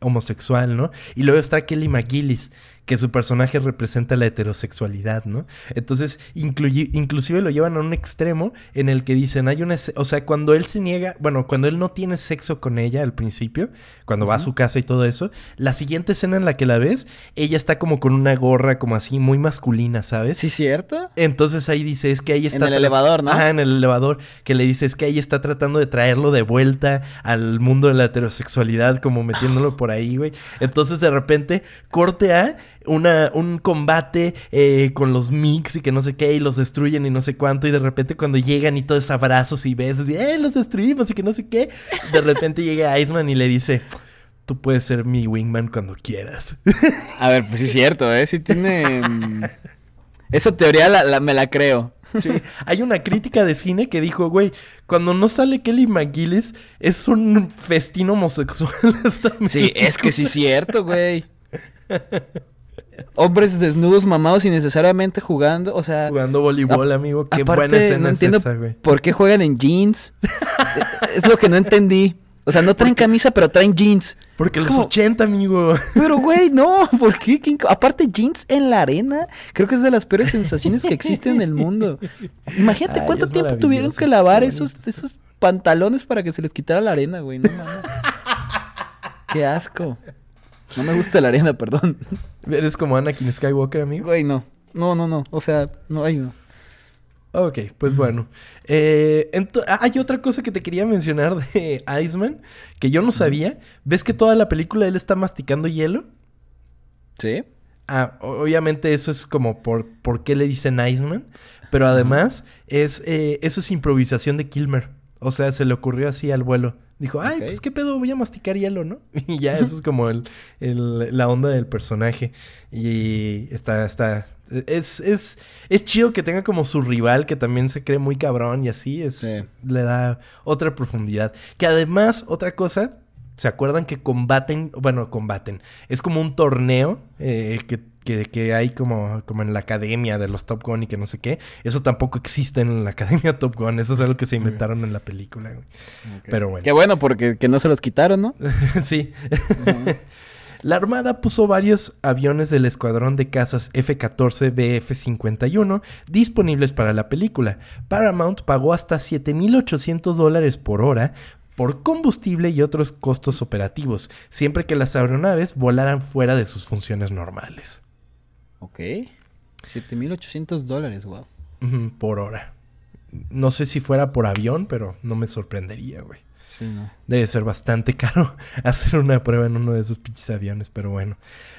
homosexual, ¿no? Y luego está Kelly McGillis, que su personaje representa la heterosexualidad, ¿no? Entonces, inclusive lo llevan a un extremo en el que dicen, hay una... O sea, cuando él se niega, bueno, cuando él no tiene sexo con ella al principio, cuando va a su casa y todo eso, la siguiente escena en la que la ves, ella está como con una gorra como así muy masculina, ¿sabes? ¿Sí cierto? Entonces ahí dice, es que ahí está... el tra- elevador, ¿no? Ajá, en el elevador, que le dice, es que ahí está tratando de traerlo de vuelta al mundo de la heterosexualidad, como metiéndolo por ahí, güey. Entonces de repente, corte a una, un combate eh, con los mix y que no sé qué, y los destruyen y no sé cuánto, y de repente cuando llegan y todos abrazos y besos, y, eh, los destruimos y que no sé qué, de repente llega Iceman y le dice... Tú puedes ser mi wingman cuando quieras. A ver, pues sí es cierto, ¿eh? Sí tiene... mm, Esa teoría la, la- me la creo. Sí, hay una crítica de cine que dijo, güey, cuando no sale Kelly McGillis es un festín homosexual esta Sí, es que sí es cierto, güey. Hombres desnudos, mamados innecesariamente jugando, o sea... Jugando voleibol, amigo. Qué aparte, buena escena no es entiendo esa, güey. ¿Por qué juegan en jeans? es lo que no entendí. O sea, no traen camisa, pero traen jeans. Porque los como- 80, amigo. Pero, güey, no, ¿por qué? ¿Qué inc- Aparte, jeans en la arena, creo que es de las peores sensaciones que existen en el mundo. Imagínate Ay, cuánto tiempo tuvieron que lavar esos, esos pantalones para que se les quitara la arena, güey. No mames. Qué asco. No me gusta la arena, perdón. Eres como Anakin Skywalker, amigo. Güey, no. No, no, no. O sea, no, ay, no. Ok, pues bueno. Eh, ah, hay otra cosa que te quería mencionar de Iceman que yo no sabía. ¿Ves que toda la película él está masticando hielo? ¿Sí? Ah, obviamente eso es como por, por qué le dicen Iceman. Pero además, es, eh, eso es improvisación de Kilmer. O sea, se le ocurrió así al vuelo. Dijo, ay, pues qué pedo, voy a masticar hielo, ¿no? Y ya, eso es como el, el- la onda del personaje. Y está, está. Es, es, es chido que tenga como su rival que también se cree muy cabrón y así. Es, Sí. Le da otra profundidad. Que además, otra cosa, ¿se acuerdan que combaten? Bueno, combaten. Es como un torneo eh, que, que, que hay como, como en la academia de los Top Gun y que no sé qué. Eso tampoco existe en la academia Top Gun. Eso es algo que se inventaron en la película. güey. Pero bueno. Qué bueno, porque que no se los quitaron, ¿no? sí. La Armada puso varios aviones del escuadrón de cazas F-14 BF-51 disponibles para la película. Paramount pagó hasta 7.800 dólares por hora por combustible y otros costos operativos, siempre que las aeronaves volaran fuera de sus funciones normales. Ok. 7.800 dólares, wow. Por hora. No sé si fuera por avión, pero no me sorprendería, güey. Sí, no. Debe ser bastante caro hacer una prueba en uno de esos pinches aviones, pero bueno.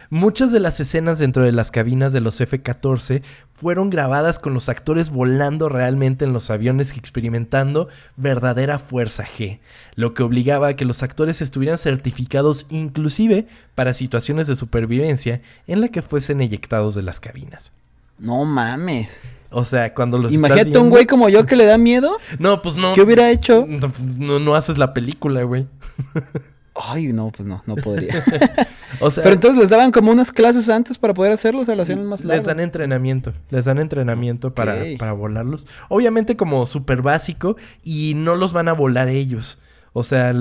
Muchas de las escenas dentro de las cabinas de los F-14 fueron grabadas con los actores volando realmente en los aviones y experimentando verdadera fuerza G, lo que obligaba a que los actores estuvieran certificados inclusive para situaciones de supervivencia en la que fuesen eyectados de las cabinas. No mames. O sea, cuando los Imagínate un viendo- güey como yo que le da miedo. No, pues no. ¿Qué hubiera hecho? No, pues, no, no haces la película, güey. Ay, no, pues no, no podría. O sea, Pero entonces les daban como unas clases antes para poder hacerlo, o sea, lo hacían más les largo. dan entrenamiento. Les dan entrenamiento para, para volarlos. Obviamente como súper básico y no los van a volar ellos. O sea,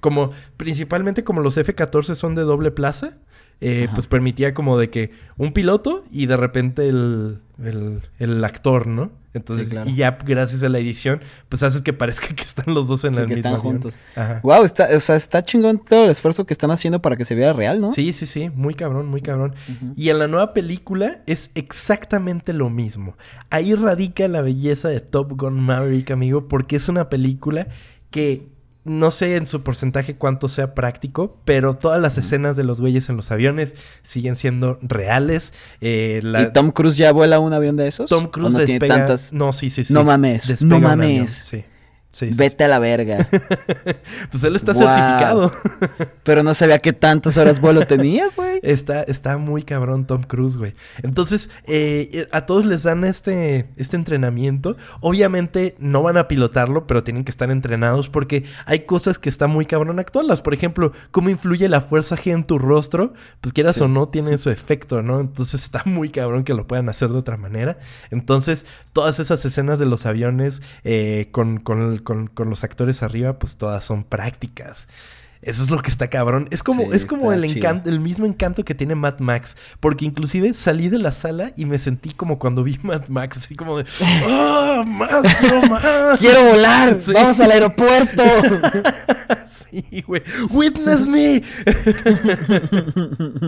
como principalmente como los F-14 son de doble plaza, eh, pues permitía como de que un piloto y de repente el, el, el actor, ¿no? Entonces, Sí, claro. y ya gracias a la edición, pues haces que parezca que están los dos en Sí, el que mismo están juntos. Ajá. Wow, está, o sea, está chingón todo el esfuerzo que están haciendo para que se vea real, ¿no? Sí, sí, sí, muy cabrón, muy cabrón. Y en la nueva película es exactamente lo mismo. Ahí radica la belleza de Top Gun Maverick, amigo, porque es una película que no sé en su porcentaje cuánto sea práctico, pero todas las escenas de los güeyes en los aviones siguen siendo reales. Eh, la- ¿Y Tom Cruise ya vuela un avión de esos? Tom ¿O Cruise no despega. tantas? No, sí, sí, sí. No mames, Despega no un mames. avión, Sí. Sí, sí, Vete a la verga. Pues él está certificado. Pero no sabía qué tantas horas vuelo tenía, güey. Está, está muy cabrón Tom Cruise, güey. Entonces, eh, eh, a todos les dan este, este entrenamiento. Obviamente no van a pilotarlo, pero tienen que estar entrenados porque hay cosas que está muy cabrón actuarlas. Por ejemplo, cómo influye la fuerza G en tu rostro. Pues quieras o no, tiene su efecto, ¿no? Entonces está muy cabrón que lo puedan hacer de otra manera. Entonces, todas esas escenas de los aviones eh, con, con- con- con los actores arriba, pues todas son prácticas. Eso es lo que está cabrón. Es como, Sí, es como el encanto, el mismo encanto que tiene Mad Max. Porque inclusive salí de la sala y me sentí como cuando vi Mad Max, así como de ¡Ah! ¡Más! ¡Quiero más! ¡Quiero volar! Sí. ¡Vamos al aeropuerto! Sí, güey. ¡Witness me!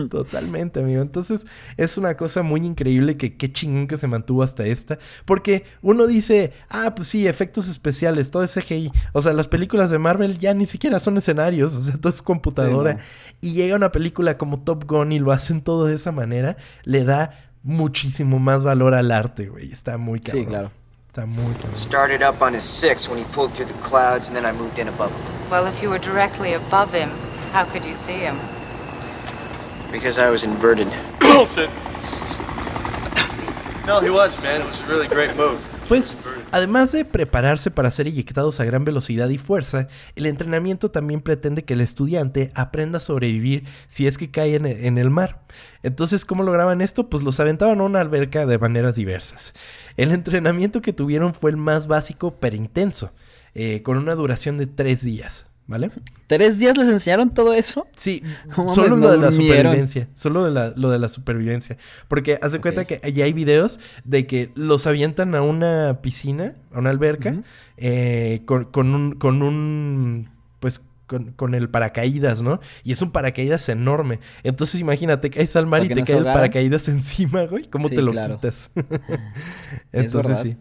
Totalmente, amigo. Entonces, es una cosa muy increíble que qué chingón que se mantuvo hasta esta. Porque uno dice, ah, pues sí, efectos especiales, todo es CGI. O sea, las películas de Marvel ya ni siquiera son escenarios, o sea, todo es computadora. Sí, Y llega una película como Top Gun y lo hacen todo de esa manera, le da muchísimo más valor al arte, güey. Está muy cabrón. sí, claro. Está muy cabrón. Started up on his six when he pulled through the clouds, and then I moved in above him. Well, if you were directly above him, how could you see him? Because I was inverted. Bullshit. no, he was, man. It was a really great move. Pues, además de prepararse para ser eyectados a gran velocidad y fuerza, el entrenamiento también pretende que el estudiante aprenda a sobrevivir si es que cae en e- el mar. Entonces, ¿cómo lograban esto? Pues los aventaban a una alberca de maneras diversas. El entrenamiento que tuvieron fue el más básico pero intenso, eh, con una duración de tres días, ¿vale? ¿Tres días les enseñaron todo eso? Sí, solo lo no de la supervivencia. Solo de la, lo de la supervivencia. Porque haz de cuenta que ya hay videos de que los avientan a una piscina, a una alberca, eh, con, con un. con un. pues. Con, con el paracaídas, ¿no? Y es un paracaídas enorme. Entonces imagínate, caes al mar ¿Para y te no cae el paracaídas encima, güey. ¿Cómo Sí, te lo claro. quitas? Entonces sí.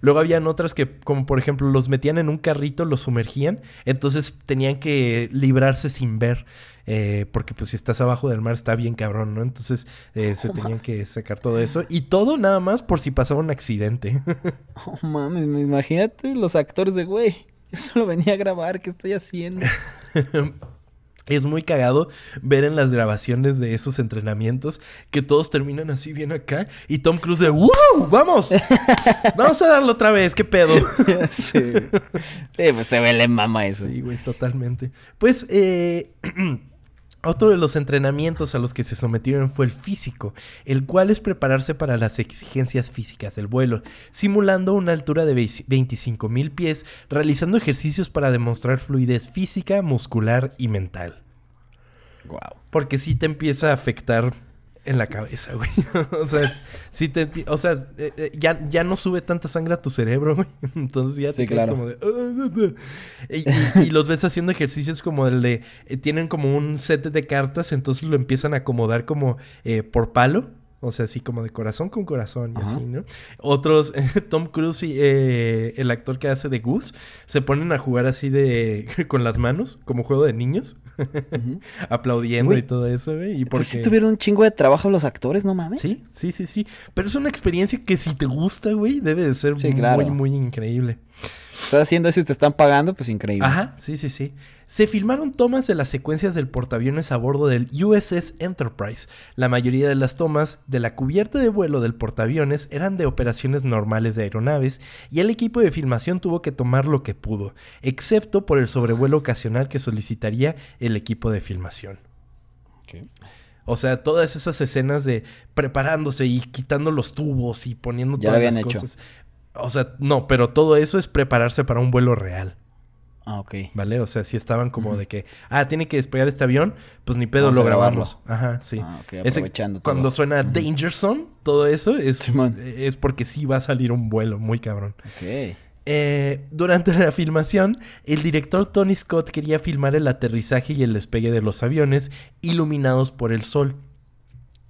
Luego habían otras que, como por ejemplo, los metían en un carrito, los sumergían, entonces tenían que librarse sin ver, eh, porque pues si estás abajo del mar está bien cabrón, ¿no? Entonces eh, se tenían que sacar todo eso y todo nada más por si pasaba un accidente. Oh, mames, imagínate los actores de güey. Yo solo venía a grabar, ¿qué estoy haciendo? Es muy cagado ver en las grabaciones de esos entrenamientos que todos terminan así bien acá y Tom Cruise de ¡Woo! ¡Vamos! Vamos a darlo otra vez, ¿qué pedo? sí. Sí, pues se ve le mama eso. Sí, güey, totalmente. Pues, eh, otro de los entrenamientos a los que se sometieron fue el físico, el cual es prepararse para las exigencias físicas del vuelo, simulando una altura de 25 mil pies, realizando ejercicios para demostrar fluidez física, muscular y mental. Wow. Porque sí te empieza a afectar en la cabeza, güey. o sea, es- sí te, o sea, eh, eh, ya, ya no sube tanta sangre a tu cerebro, güey. Entonces ya te Sí, quedas claro. como de... "Ah, ah, ah". Y, y- y los ves haciendo ejercicios como el de... eh, tienen como un set de cartas, entonces lo empiezan a acomodar como eh, por palo. O sea, así como de corazón con corazón y Ajá. así, ¿no? Otros, Tom Cruise y eh, el actor que hace de Goose, se ponen a jugar así de... con las manos, como juego de niños. Aplaudiendo y todo eso, güey. Y porque... sí tuvieron un chingo de trabajo los actores, ¿no mames? Sí, sí, sí, sí. Pero es una experiencia que si te gusta, güey, debe de ser Sí, muy, muy increíble. Estás haciendo eso y te están pagando, pues increíble. Ajá, sí, sí, sí. Se filmaron tomas de las secuencias del portaaviones a bordo del USS Enterprise. La mayoría de las tomas de la cubierta de vuelo del portaaviones eran de operaciones normales de aeronaves y el equipo de filmación tuvo que tomar lo que pudo, excepto por el sobrevuelo ocasional que solicitaría el equipo de filmación. O sea, todas esas escenas de preparándose y quitando los tubos y poniendo Ya todas las hecho. cosas. O sea, no, pero todo eso es prepararse para un vuelo real. Ah, ok. ¿Vale? O sea, si estaban como de que, ah, tiene que despegar este avión, pues ni pedo, Vamos lo grabamos. Ajá, sí. Ah, ok, Ese- aprovechando todo. cuando suena Danger Zone, todo eso es, es porque sí va a salir un vuelo muy cabrón. Ok. Eh, durante la filmación, el director Tony Scott quería filmar el aterrizaje y el despegue de los aviones iluminados por el sol.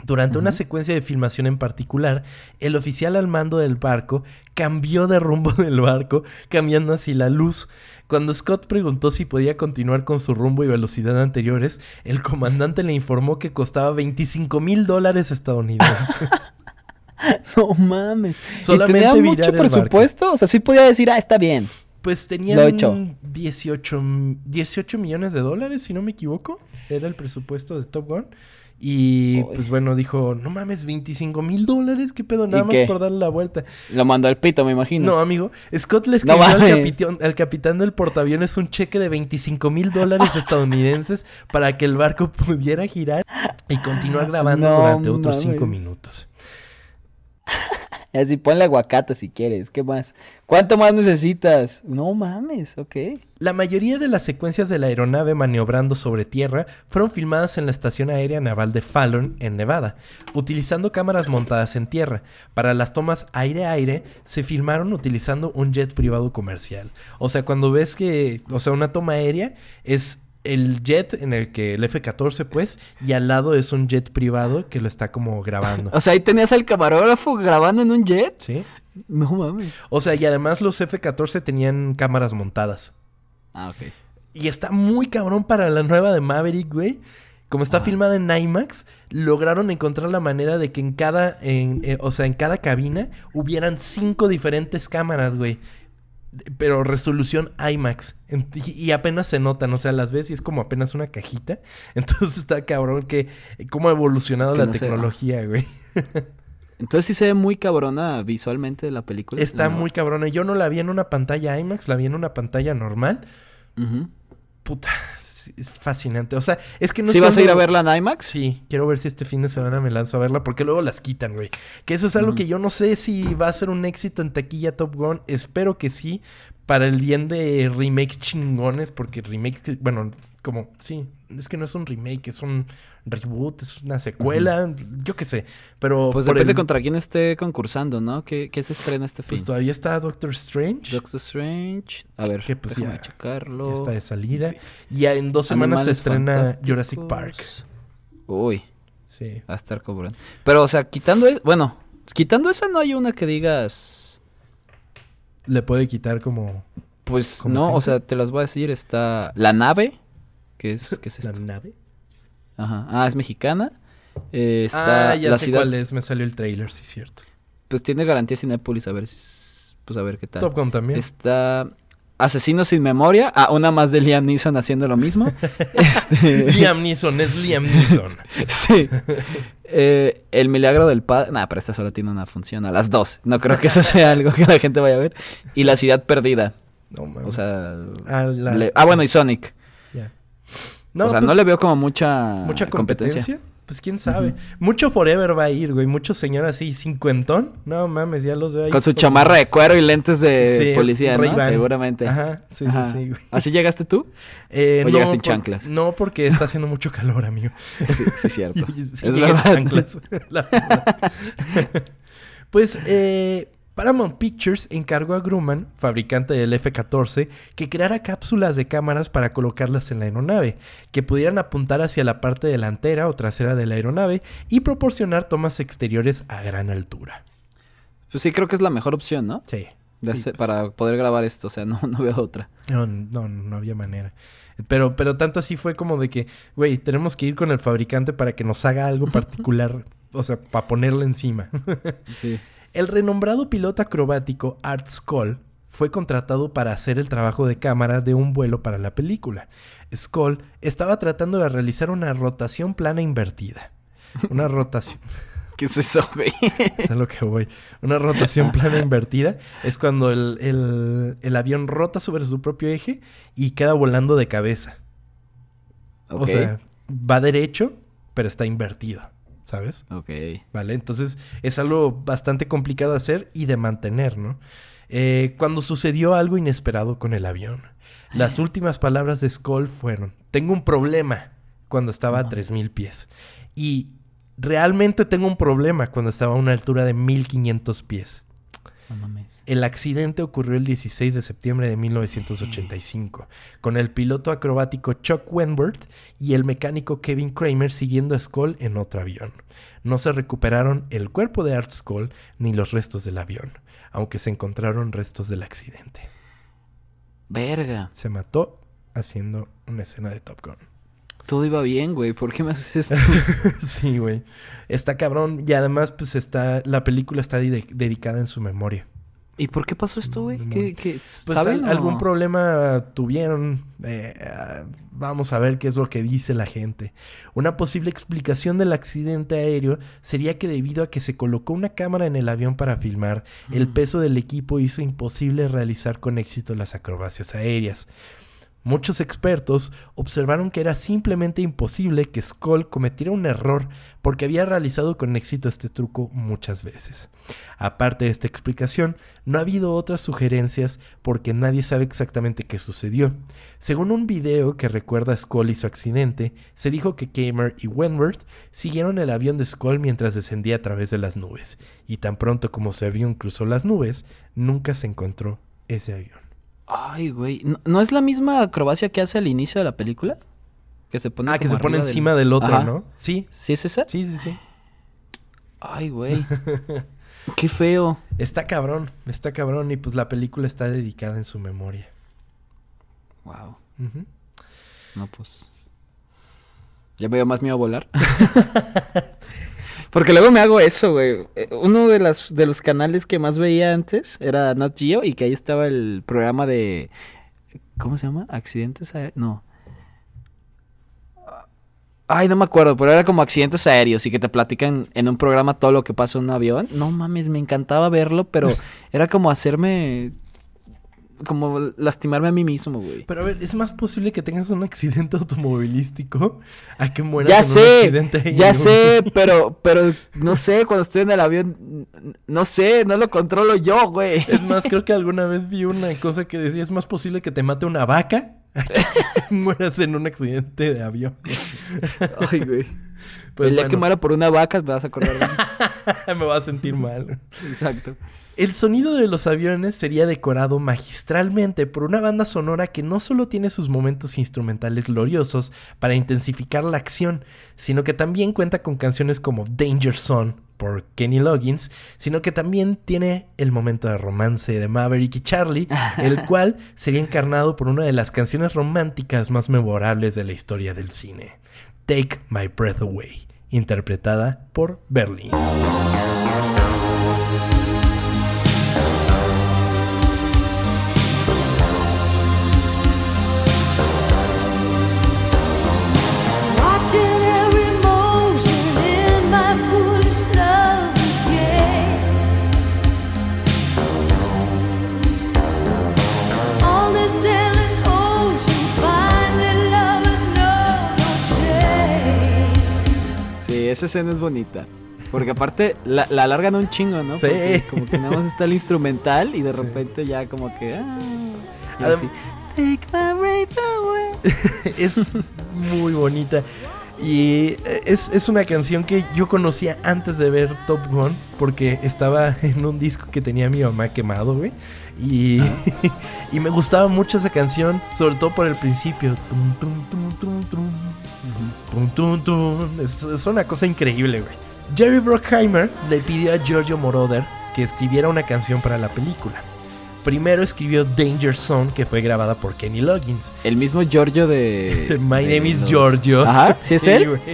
Durante una secuencia de filmación en particular, el oficial al mando del barco cambió de rumbo del barco, cambiando así la luz. Cuando Scott preguntó si podía continuar con su rumbo y velocidad anteriores, el comandante le informó que costaba 25 mil dólares estadounidenses. No mames. Solamente ¿Y tenía mucho barco. presupuesto? O sea, sí podía decir, ah, está bien. Pues Lo tenían hecho. 18, 18 millones de dólares, si no me equivoco. Era el presupuesto de Top Gun. Y Uy. pues bueno, dijo, no mames, 25 mil dólares, qué pedo, nada ¿Y más qué? por darle la vuelta. Lo mandó al pito, me imagino. No, amigo, Scott le No escribió al, capitán, al capitán del portaaviones un cheque de 25 mil dólares estadounidenses para que el barco pudiera girar y continuar grabando No durante otros 5 mames. minutos. Así ponle aguacate si quieres. ¿Qué más? ¿Cuánto más necesitas? No mames, ok. La mayoría de las secuencias de la aeronave maniobrando sobre tierra fueron filmadas en la Estación Aérea Naval de Fallon, en Nevada, utilizando cámaras montadas en tierra. Para las tomas aire-aire, se filmaron utilizando un jet privado comercial. O sea, cuando ves que, o sea, una toma aérea es el jet en el que el F-14, pues, y al lado es un jet privado que lo está como grabando. O sea, ahí tenías al camarógrafo grabando en un jet. ¿Sí? No mames. O sea, y además los F-14 tenían cámaras montadas. Ah, ok. Y está muy cabrón para la nueva de Maverick, güey. Como está filmada en IMAX, lograron encontrar la manera de que en cada, en, eh, o sea, en cada cabina hubieran cinco diferentes cámaras, güey. Pero resolución IMAX. Y, apenas se notan, o sea, las ves y es como apenas una cajita. Entonces está cabrón que cómo ha evolucionado Que la no tecnología, güey. Entonces sí se ve muy cabrona visualmente la película. Está ¿no? muy cabrona. Yo no la vi en una pantalla IMAX, la vi en una pantalla normal. Ujú. Puta, es fascinante. O sea, es que no ¿Sí sé vas a ir a verla en IMAX? Sí, quiero ver si este fin de semana me lanzo a verla porque luego las quitan, güey. Que eso es algo que yo no sé si va a ser un éxito en taquilla Top Gun. Espero que sí, para el bien de remake chingones, porque remake, bueno, como, sí, es que no es un remake, es un reboot, es una secuela, yo qué sé. Pero Pues depende el- contra quién esté concursando, ¿no? ¿Qué, qué se estrena este fin? pues todavía está Doctor Strange. Doctor Strange. A ver, Que, pues, déjame ya- checarlo. Ya está de salida. Y en dos semanas se estrena Fantásticos. Jurassic Park. Uy, Sí. va a estar cobrando. Pero, o sea, quitando... es- Bueno, quitando esa no hay una que digas... Le puede quitar como Pues ¿Como no, o sea, te las voy a decir. Está La Nave, que es, ¿qué es la esto? nave. Ajá. Ah, es mexicana. Eh, está Ah, ya la sé ciudad, cuál es, me salió el trailer, sí, cierto. Pues tiene garantía Cinépolis, a ver si... Pues a ver qué tal. Top Gun también. Está Asesino sin memoria. Ah, una más de Liam Neeson haciendo lo mismo. este... Liam Neeson, es Liam Neeson. Sí. Eh, el milagro del padre. Nah, pero esta solo tiene una función a las dos. No creo que eso sea algo que la gente vaya a ver. Y la ciudad perdida. No mames. O sea. Ah, la- le- ah, bueno, y Sonic. Ya. o sea, no pues, le veo como mucha, mucha competencia. Pues quién sabe. Mucho Forever va a ir, güey. Mucho señor así, cincuentón. No mames, ya los veo ahí. Con su como- chamarra de cuero y lentes de Sí, policía, ¿no? Seguramente. Ajá, sí, Ajá. sí, sí, güey. ¿Así llegaste tú? Eh, ¿O llegaste en por- chanclas? No, porque está haciendo mucho calor, amigo. Sí, sí, cierto. Sí, es en verdad. chanclas, la verdad. pues eh, Paramount Pictures encargó a Grumman, fabricante del F-14, que creara cápsulas de cámaras para colocarlas en la aeronave, que pudieran apuntar hacia la parte delantera o trasera de la aeronave y proporcionar tomas exteriores a gran altura. Pues sí, creo que es la mejor opción, ¿no? Sí. De sí, hacer- pues, para poder grabar esto. O sea, no, no veo otra. No, no, no había manera. Pero, pero tanto así fue como de que, güey, tenemos que ir con el fabricante para que nos haga algo particular, o sea, para ponerle encima. Sí. El renombrado piloto acrobático Art Skoll fue contratado para hacer el trabajo de cámara de un vuelo para la película. Skull estaba tratando de realizar una rotación plana invertida. Una rotación. ¿Qué es eso, güey? es a lo que voy. Una rotación plana invertida es cuando el, el- el avión rota sobre su propio eje y queda volando de cabeza. O sea, va derecho, pero está invertido, ¿sabes? Ok. ¿Vale? Entonces es algo bastante complicado de hacer y de mantener, ¿no? Eh, cuando sucedió algo inesperado con el avión, las últimas palabras de Skull fueron, tengo un problema cuando estaba a 3.000 pies. Y realmente tengo un problema cuando estaba a una altura de 1.500 pies. No mames. El accidente ocurrió el 16 de septiembre de 1985, con el piloto acrobático Chuck Wentworth y el mecánico Kevin Kramer siguiendo a Skull en otro avión. No se recuperaron el cuerpo de Art Skull ni los restos del avión, aunque se encontraron restos del accidente. Verga. Se mató haciendo una escena de Top Gun. Todo iba bien, güey. ¿Por qué me haces esto? sí, güey. Está cabrón y además pues está la película está de- dedicada en su memoria. ¿Y por qué pasó esto, güey? ¿Qué, qué, Pues ¿saben al- algún problema tuvieron. eh, vamos a ver qué es lo que dice la gente. Una posible explicación del accidente aéreo sería que debido a que se colocó una cámara en el avión para filmar, el peso del equipo hizo imposible realizar con éxito las acrobacias aéreas. Muchos expertos observaron que era simplemente imposible que Skull cometiera un error porque había realizado con éxito este truco muchas veces. Aparte de esta explicación, no ha habido otras sugerencias porque nadie sabe exactamente qué sucedió. Según un video que recuerda a Skull y su accidente, se dijo que Kamer y Wentworth siguieron el avión de Skull mientras descendía a través de las nubes, y tan pronto como su avión cruzó las nubes, nunca se encontró ese avión. Ay, güey. ¿No, no es la misma acrobacia que hace al inicio de la película? Que se pone Ah, que se pone encima del otro, Ajá. ¿no? Sí, ¿Sí es esa? sí, sí, sí. Ay, güey. Qué feo. Está cabrón, está cabrón y pues la película está dedicada en su memoria. Wow. No, pues. Ya me dio más miedo a volar. Porque luego me hago eso, güey. Eh, Uno de, las, de los canales que más veía antes era Nat Geo y que ahí estaba el programa de... ¿Cómo se llama? ¿Accidentes aéreos? No. Ay, no me acuerdo, pero era como accidentes aéreos y que te platican en un programa todo lo que pasa en un avión. No mames, me encantaba verlo, pero era como hacerme... Como lastimarme a mí mismo, güey. Pero a ver, ¿es más posible que tengas un accidente automovilístico a que mueras Ya en un sé, accidente ya en un- sé, pero, pero no sé, cuando estoy en el avión, no sé, no lo controlo yo, güey. Es más, creo que alguna vez vi una cosa que decía, es más posible que te mate una vaca a que mueras en un accidente de avión. Ay, güey. Pues el día que muera por una vaca, me vas a acordar me va a sentir mal. Exacto. El sonido de los aviones sería decorado magistralmente por una banda sonora que no solo tiene sus momentos instrumentales gloriosos para intensificar la acción, sino que también cuenta con canciones como Danger Zone por Kenny Loggins, sino que también tiene el momento de romance de Maverick y Charlie, el cual sería encarnado por una de las canciones románticas más memorables de la historia del cine, Take My Breath Away, interpretada por Berlin. Escena es bonita. Porque aparte la, la alargan un chingo, ¿no? Sí. Porque como que nada más está el instrumental y de repente ya como que... ah, y así, Take my breath away. es muy bonita. Y eh, es, es una canción que yo conocía antes de ver Top Gun, porque estaba en un disco que tenía mi mamá quemado, güey. Y, y me gustaba mucho esa canción, sobre todo por el principio. Tum, tum, tum, tum, tum. Tum, tum, tum. Es, es una cosa increíble, güey. Jerry Bruckheimer le pidió a Giorgio Moroder que escribiera una canción para la película. Primero escribió Danger Zone, que fue grabada por Kenny Loggins. El mismo Giorgio de. My de name is los- Giorgio. Ajá, ¿sí es él?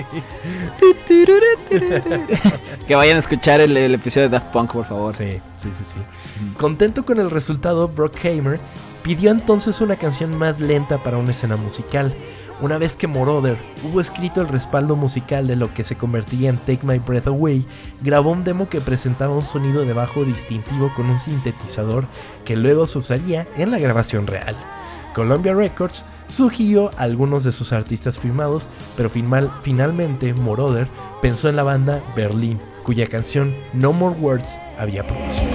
Que vayan a escuchar el, el episodio de Daft Punk, por favor. Sí, sí, sí, sí. Contento con el resultado, Brockheimer pidió entonces una canción más lenta para una escena musical. Una vez que Moroder hubo escrito el respaldo musical de lo que se convertiría en Take My Breath Away, grabó un demo que presentaba un sonido de bajo distintivo con un sintetizador que luego se usaría en la grabación real. Columbia Records sugirió a algunos de sus artistas firmados, pero final- finalmente Moroder pensó en la banda Berlin, cuya canción No More Words había producido.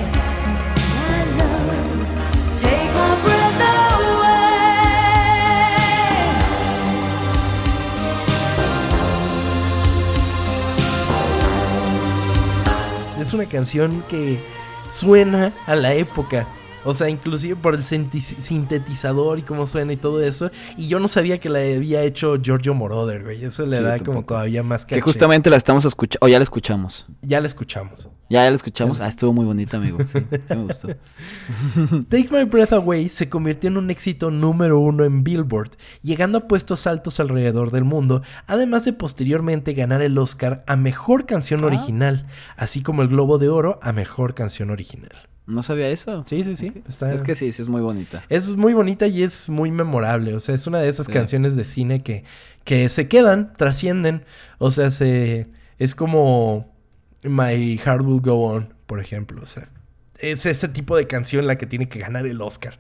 Es una canción que suena a la época. O sea, inclusive por el sintetizador y cómo suena y todo eso. Y yo no sabía que la había hecho Giorgio Moroder, güey. Eso le Sí, da como todavía más Que caché. justamente la estamos escuchando. O ya la escuchamos. Ya la escuchamos. Ya, ya la escuchamos. Ah, estuvo muy bonita, amigo. Sí, sí me gustó. Take My Breath Away se convirtió en un éxito número uno en Billboard, llegando a puestos altos alrededor del mundo, además de posteriormente ganar el Oscar a Mejor Canción Original, así como el Globo de Oro a Mejor Canción Original. No sabía eso. Sí, sí, sí. está- Es que sí, sí es muy bonita. Es muy bonita y es muy memorable. O sea, es una de esas Sí. canciones de cine que, que se quedan, trascienden. O sea, se, es como My Heart Will Go On, por ejemplo. O sea, es ese tipo de canción la que tiene que ganar el Oscar.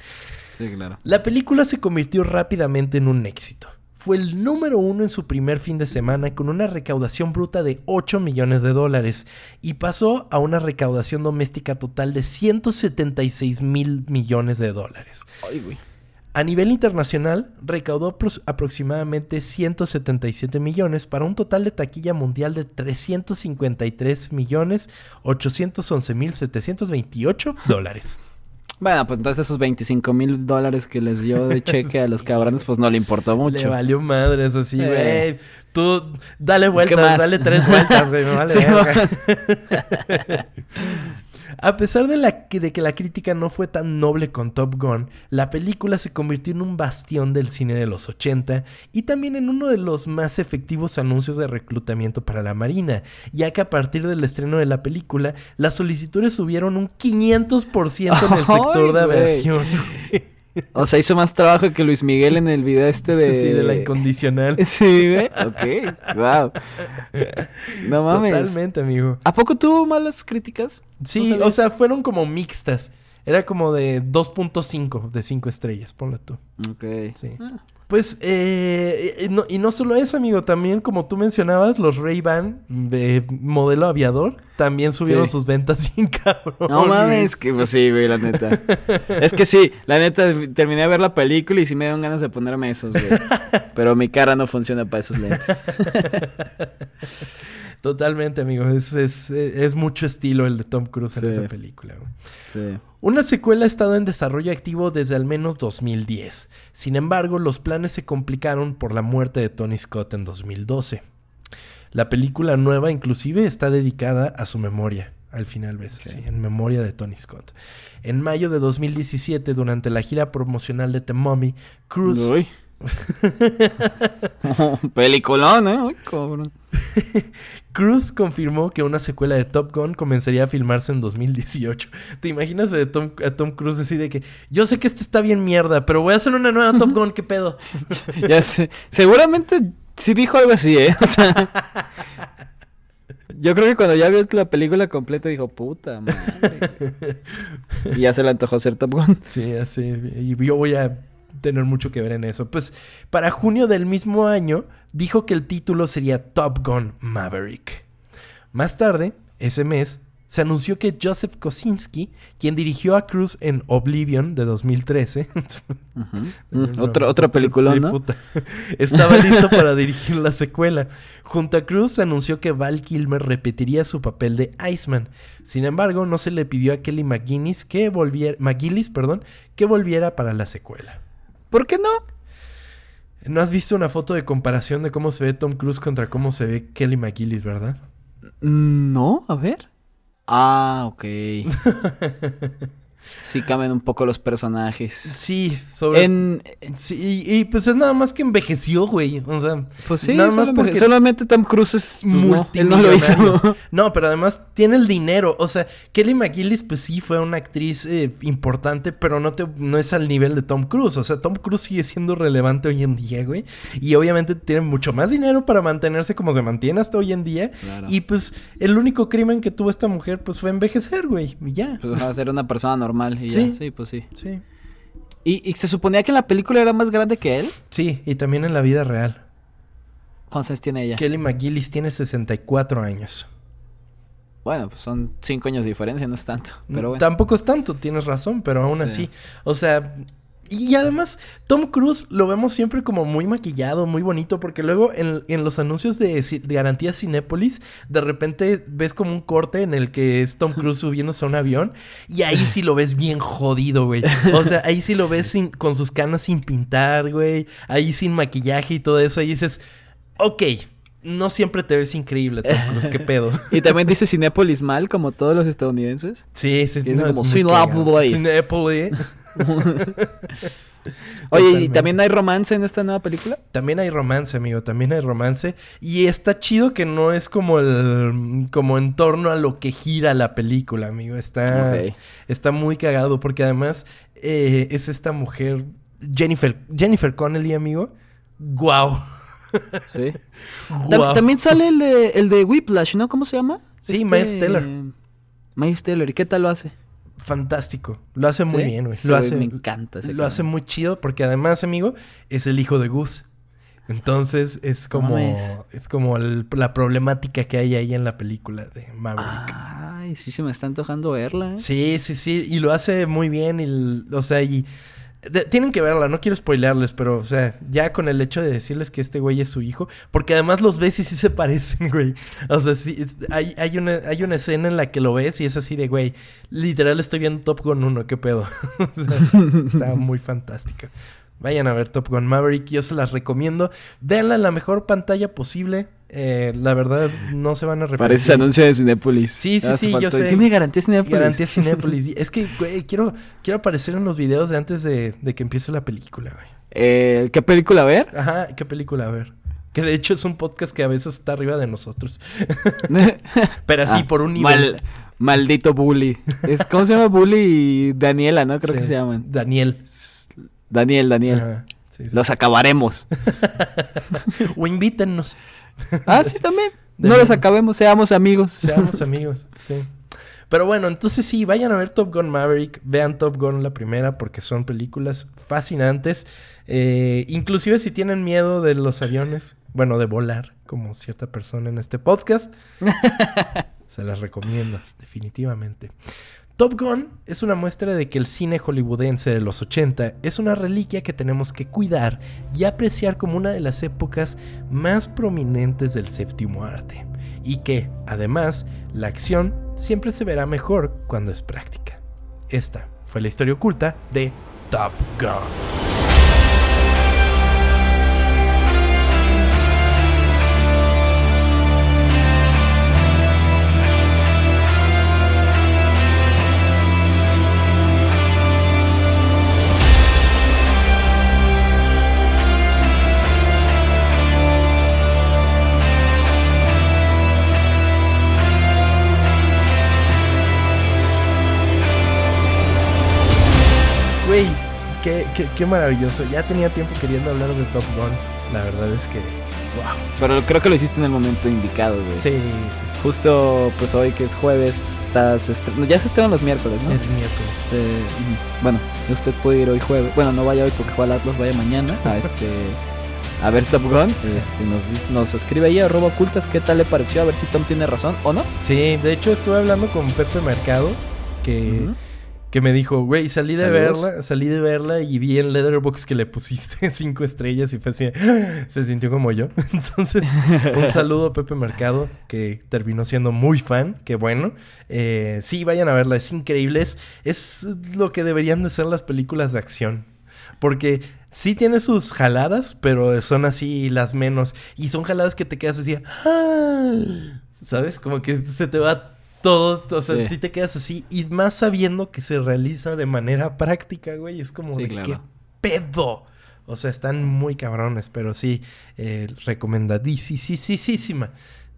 Sí, claro. La película se convirtió rápidamente en un éxito. Fue el número uno en su primer fin de semana con una recaudación bruta de 8 millones de dólares y pasó a una recaudación doméstica total de 176 mil millones de dólares. Ay, güey. A nivel internacional, recaudó aproximadamente 177 millones para un total de taquilla mundial de 353 millones 811 mil 728 dólares. Bueno, pues entonces esos 25 mil dólares que les dio de cheque a los cabrones, pues no le importó mucho. Le valió madres así, Eh. güey. Tú dale ¿Qué vueltas, dale tres vueltas, güey. Me vale Sí. A pesar de, la, que- de que la crítica no fue tan noble con Top Gun, la película se convirtió en un bastión del cine de los 80 y también en uno de los más efectivos anuncios de reclutamiento para la Marina, ya que a partir del estreno de la película, las solicitudes subieron un 500% en el sector de aviación. O sea, hizo más trabajo que Luis Miguel en el video este de... Sí, de la incondicional. Sí, güey. Ok. Wow. No mames. Totalmente, amigo. ¿A poco tuvo malas críticas? Sí, o sea, fueron como mixtas. Era como de 2.5 de 5 estrellas, ponle tú. Ok. Sí. Ah. Pues, eh, y, no, y no solo eso, amigo, también como tú mencionabas, los Ray-Ban de modelo aviador también subieron Sí. sus ventas sin cabrón. No mames, que pues sí, güey, la neta. es que sí, la neta, terminé de ver la película y sí me dieron ganas de ponerme esos, güey. Pero mi cara no funciona para esos lentes. Totalmente, amigo. Es, es, es mucho estilo el de Tom Cruise en Sí. esa película. güey. Sí. Una secuela ha estado en desarrollo activo desde al menos 2010. Sin embargo, los planes se complicaron por la muerte de Tony Scott en 2012. La película nueva inclusive está dedicada a su memoria. Al final ves, sí, en memoria de Tony Scott. En mayo de 2017, durante la gira promocional de The Mummy, Cruise... Uy. Peliculón, ¿eh? Uy, cabrón. Cruise confirmó que una secuela de Top Gun comenzaría a filmarse en 2018. ¿Te imaginas a Tom, a Tom Cruise así de que yo sé que esto está bien mierda, pero voy a hacer una nueva Top Gun, ¿qué pedo? Ya sé. Seguramente sí dijo algo así, ¿eh? O sea. Yo creo que cuando ya vio la película completa dijo, puta madre. Y ya se le antojó hacer Top Gun. Sí, así. Y yo voy a tener mucho que ver en eso. Pues para junio del mismo año dijo que el título sería Top Gun Maverick. Más tarde, ese mes, se anunció que Joseph Kosinski, quien dirigió a Cruise en Oblivion de 2013, Mm, otra, otra película, Sí, ¿no? puta. Estaba listo para dirigir la secuela. Junto a Cruz se anunció que Val Kilmer repetiría su papel de Iceman. Sin embargo, no se le pidió a Kelly McGuinness que volviera, McGillis, perdón, que volviera para la secuela. ¿Por qué no? ¿No has visto una foto de comparación de cómo se ve Tom Cruise contra cómo se ve Kelly McGillis, verdad? No, a ver. Ah, ok. Sí, cambian un poco los personajes. Sí, sobre... En, Sí, y, y, pues es nada más que envejeció, güey. O sea, pues sí, nada más porque solamente Tom Cruise es, pues, no, él no lo hizo. No, pero además tiene el dinero. O sea, Kelly McGillis, pues sí, fue una actriz eh, importante, pero no, te, no es al nivel de Tom Cruise. O sea, Tom Cruise sigue siendo relevante hoy en día, güey. Y obviamente tiene mucho más dinero para mantenerse como se mantiene hasta hoy en día. Claro. Y pues el único crimen que tuvo esta mujer, pues fue envejecer, güey. Y ya. Pues va a ser una persona normal y Sí. ya. Sí, pues sí. Sí. ¿Y, y se suponía que en la película era más grande que él? Sí, y también en la vida real. ¿Cuántos años tiene ella? Kelly McGillis tiene 64 años. Bueno, pues son cinco años de diferencia, no es tanto. Pero bueno. Tampoco es tanto, tienes razón, pero aún Sí. así. O sea, y además, Tom Cruise lo vemos siempre como muy maquillado, muy bonito, porque luego en, en los anuncios de, de Garantía Cinépolis, de repente ves como un corte en el que es Tom Cruise subiéndose a un avión, y ahí sí lo ves bien jodido, güey. O sea, ahí sí lo ves sin- con sus canas sin pintar, güey, ahí sin maquillaje y todo eso, y dices, ok. No siempre te ves increíble, Tom Cruise, qué pedo. Y también dice Cinépolis mal, como todos los estadounidenses. Sí, sí, no, es como Cinépolis. Cinépolis. Oye, ¿y también hay romance en esta nueva película? También hay romance, amigo, también hay romance. Y está chido que no es como el. como en torno a lo que gira la película, amigo. Está. Está muy cagado. Porque además eh, es esta mujer. Jennifer. Jennifer Connelly, amigo. Guau. Sí. Guau. También sale el de, el de Whiplash, ¿no? ¿Cómo se llama? Este, Sí, Miles Teller. Miles Teller. ¿Y qué tal lo hace? Fantástico. Lo hace muy bien, güey. Sí, Lo hace. me encanta ese Lo cabrón. hace muy chido. Porque además, amigo, es el hijo de Gus. Entonces es como. es como el- la problemática que hay ahí en la película de Maverick. Ay, sí se me está antojando verla, ¿eh? Sí, sí, sí. Y lo hace muy bien. Y, o sea, y. de- tienen que verla, no quiero spoilearles, pero, o sea, ya con el hecho de decirles que este güey es su hijo, porque además los ves y sí se parecen, güey. O sea, sí, hay, hay, una, hay una escena en la que lo ves y es así de, güey, literal estoy viendo Top Gun 1, qué pedo. o sea, está muy fantástica. Vayan a ver Top Gun Maverick, yo se las recomiendo. Véanla en la mejor pantalla posible. Eh, la verdad, no se van a arrepentir. Parece anuncio de Cinépolis. Sí, sí, Hace sí, yo sé. Tiene garantía Cinépolis. Garantía Cinépolis. Es que, güey, quiero, quiero aparecer en los videos de antes de, de que empiece la película, güey. Eh, ¿Qué película ver? Ajá, ¿qué película? A ver. Que de hecho es un podcast que a veces está arriba de nosotros. Pero así, Ah, por un nivel. mal- maldito Bully. Es, ¿Cómo se llama Bully y Daniela, no? Creo Sí. que se llaman. Daniel. Daniel, Daniel. Ajá, sí, sí. Los acabaremos. O invítennos. Ah, sí, también. No los acabemos, seamos amigos. Seamos amigos, sí. Pero bueno, entonces sí, vayan a ver Top Gun Maverick, vean Top Gun la primera porque son películas fascinantes. Eh, inclusive si tienen miedo de los aviones, bueno, de volar, como cierta persona en este podcast, se las recomiendo, definitivamente. Top Gun es una muestra de que el cine hollywoodense de los 80 es una reliquia que tenemos que cuidar y apreciar como una de las épocas más prominentes del séptimo arte. Y que, además, la acción siempre se verá mejor cuando es práctica. Esta fue la historia oculta de Top Gun. Qué, maravilloso. Ya tenía tiempo queriendo hablar de Top Gun. La verdad es que, wow. Pero creo que lo hiciste en el momento indicado, güey. Sí, sí, sí. Justo, pues hoy que es jueves, está, se estre- no, ya se estrenan los miércoles, ¿no? El miércoles. Bueno, usted puede ir hoy jueves. Bueno, no vaya hoy porque juega al Atlas, vaya mañana a este a ver Top Gun. Este, nos, nos escribe ahí arroba ocultas qué tal le pareció, a ver si Tom tiene razón o no. Sí, de hecho estuve hablando con Pepe Mercado, que. Que me dijo, güey, salí de Saludos. verla, salí de verla y vi en Letterboxd que le pusiste cinco estrellas y fue así, se sintió como yo. Entonces, un saludo a Pepe Mercado, que terminó siendo muy fan, que bueno. Eh, sí, vayan a verla, es increíble, es, es lo que deberían de ser las películas de acción. Porque sí tiene sus jaladas, pero son así las menos. Y son jaladas que te quedas así, "Ah", ¿sabes? Como que se te va todo, o sea, Sí. sí. te quedas así. Y más sabiendo que se realiza de manera práctica, güey. Es como Sí, de claro. qué pedo. O sea, están muy cabrones, pero sí, eh, recomendadísima.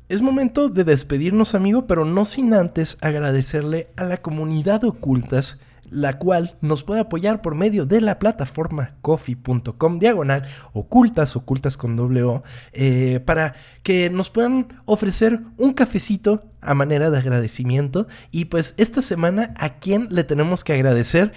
Es momento de despedirnos, amigo, pero no sin antes agradecerle a la comunidad de ocultas, la cual nos puede apoyar por medio de la plataforma coffee.com diagonal ocultas, ocultas con doble O, eh, para que nos puedan ofrecer un cafecito a manera de agradecimiento. Y pues esta semana, ¿a quién le tenemos que agradecer?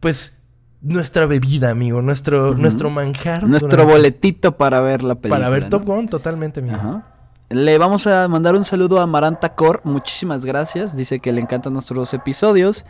Pues nuestra bebida, amigo, nuestro, nuestro manjar. Nuestro boletito para ver la película. Para ver ¿no? Top Gun, totalmente, amigo. Ajá. Le vamos a mandar un saludo a Maranta Cor. Muchísimas gracias. Dice que le encantan nuestros episodios.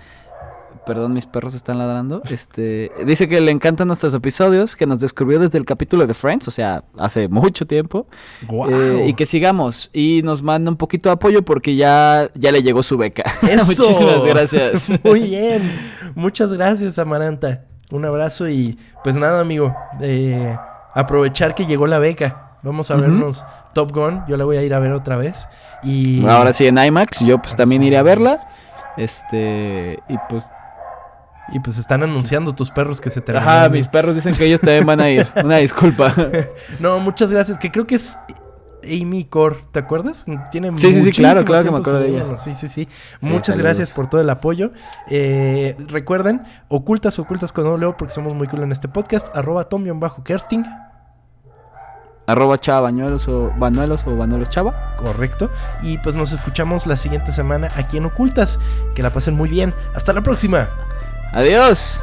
Perdón, mis perros están ladrando. Este, dice que le encantan nuestros episodios, que nos descubrió desde el capítulo de Friends, o sea, hace mucho tiempo. ¡Guau! Eh, y que sigamos. Y nos manda un poquito de apoyo porque ya, ya le llegó su beca. ¡Eso! Muchísimas gracias. Muy bien. Muchas gracias, Amaranta. Un abrazo y pues nada, amigo. eh, aprovechar que llegó la beca. Vamos a vernos Top Gun. Yo la voy a ir a ver otra vez. Y Ahora sí en IMAX, yo pues también sí iré a verla. Este, y pues Y pues están anunciando tus perros que se terminaron. Ajá, mis perros dicen que ellos también van a ir. Una disculpa. No, muchas gracias. Que creo que es Amy Core, ¿te acuerdas? Tiene Sí, sí, sí, claro, claro que me acuerdo de ella. Sí, sí, sí. Sí, Muchas saludos. gracias por todo el apoyo. Eh, recuerden, ocultas, ocultas con O, porque somos muy cool en este podcast. Arroba Tom-Kersting. Arroba chava bañuelos o banuelos o banuelos chava. Correcto. Y pues nos escuchamos la siguiente semana aquí en Ocultas. Que la pasen muy bien. Hasta la próxima. Adiós.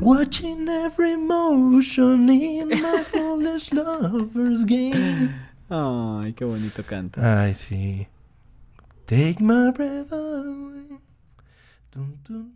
Watching every motion in my foolish lover's game. Ay, qué bonito canta. Ay, sí. Take my breath away. Dun, dun.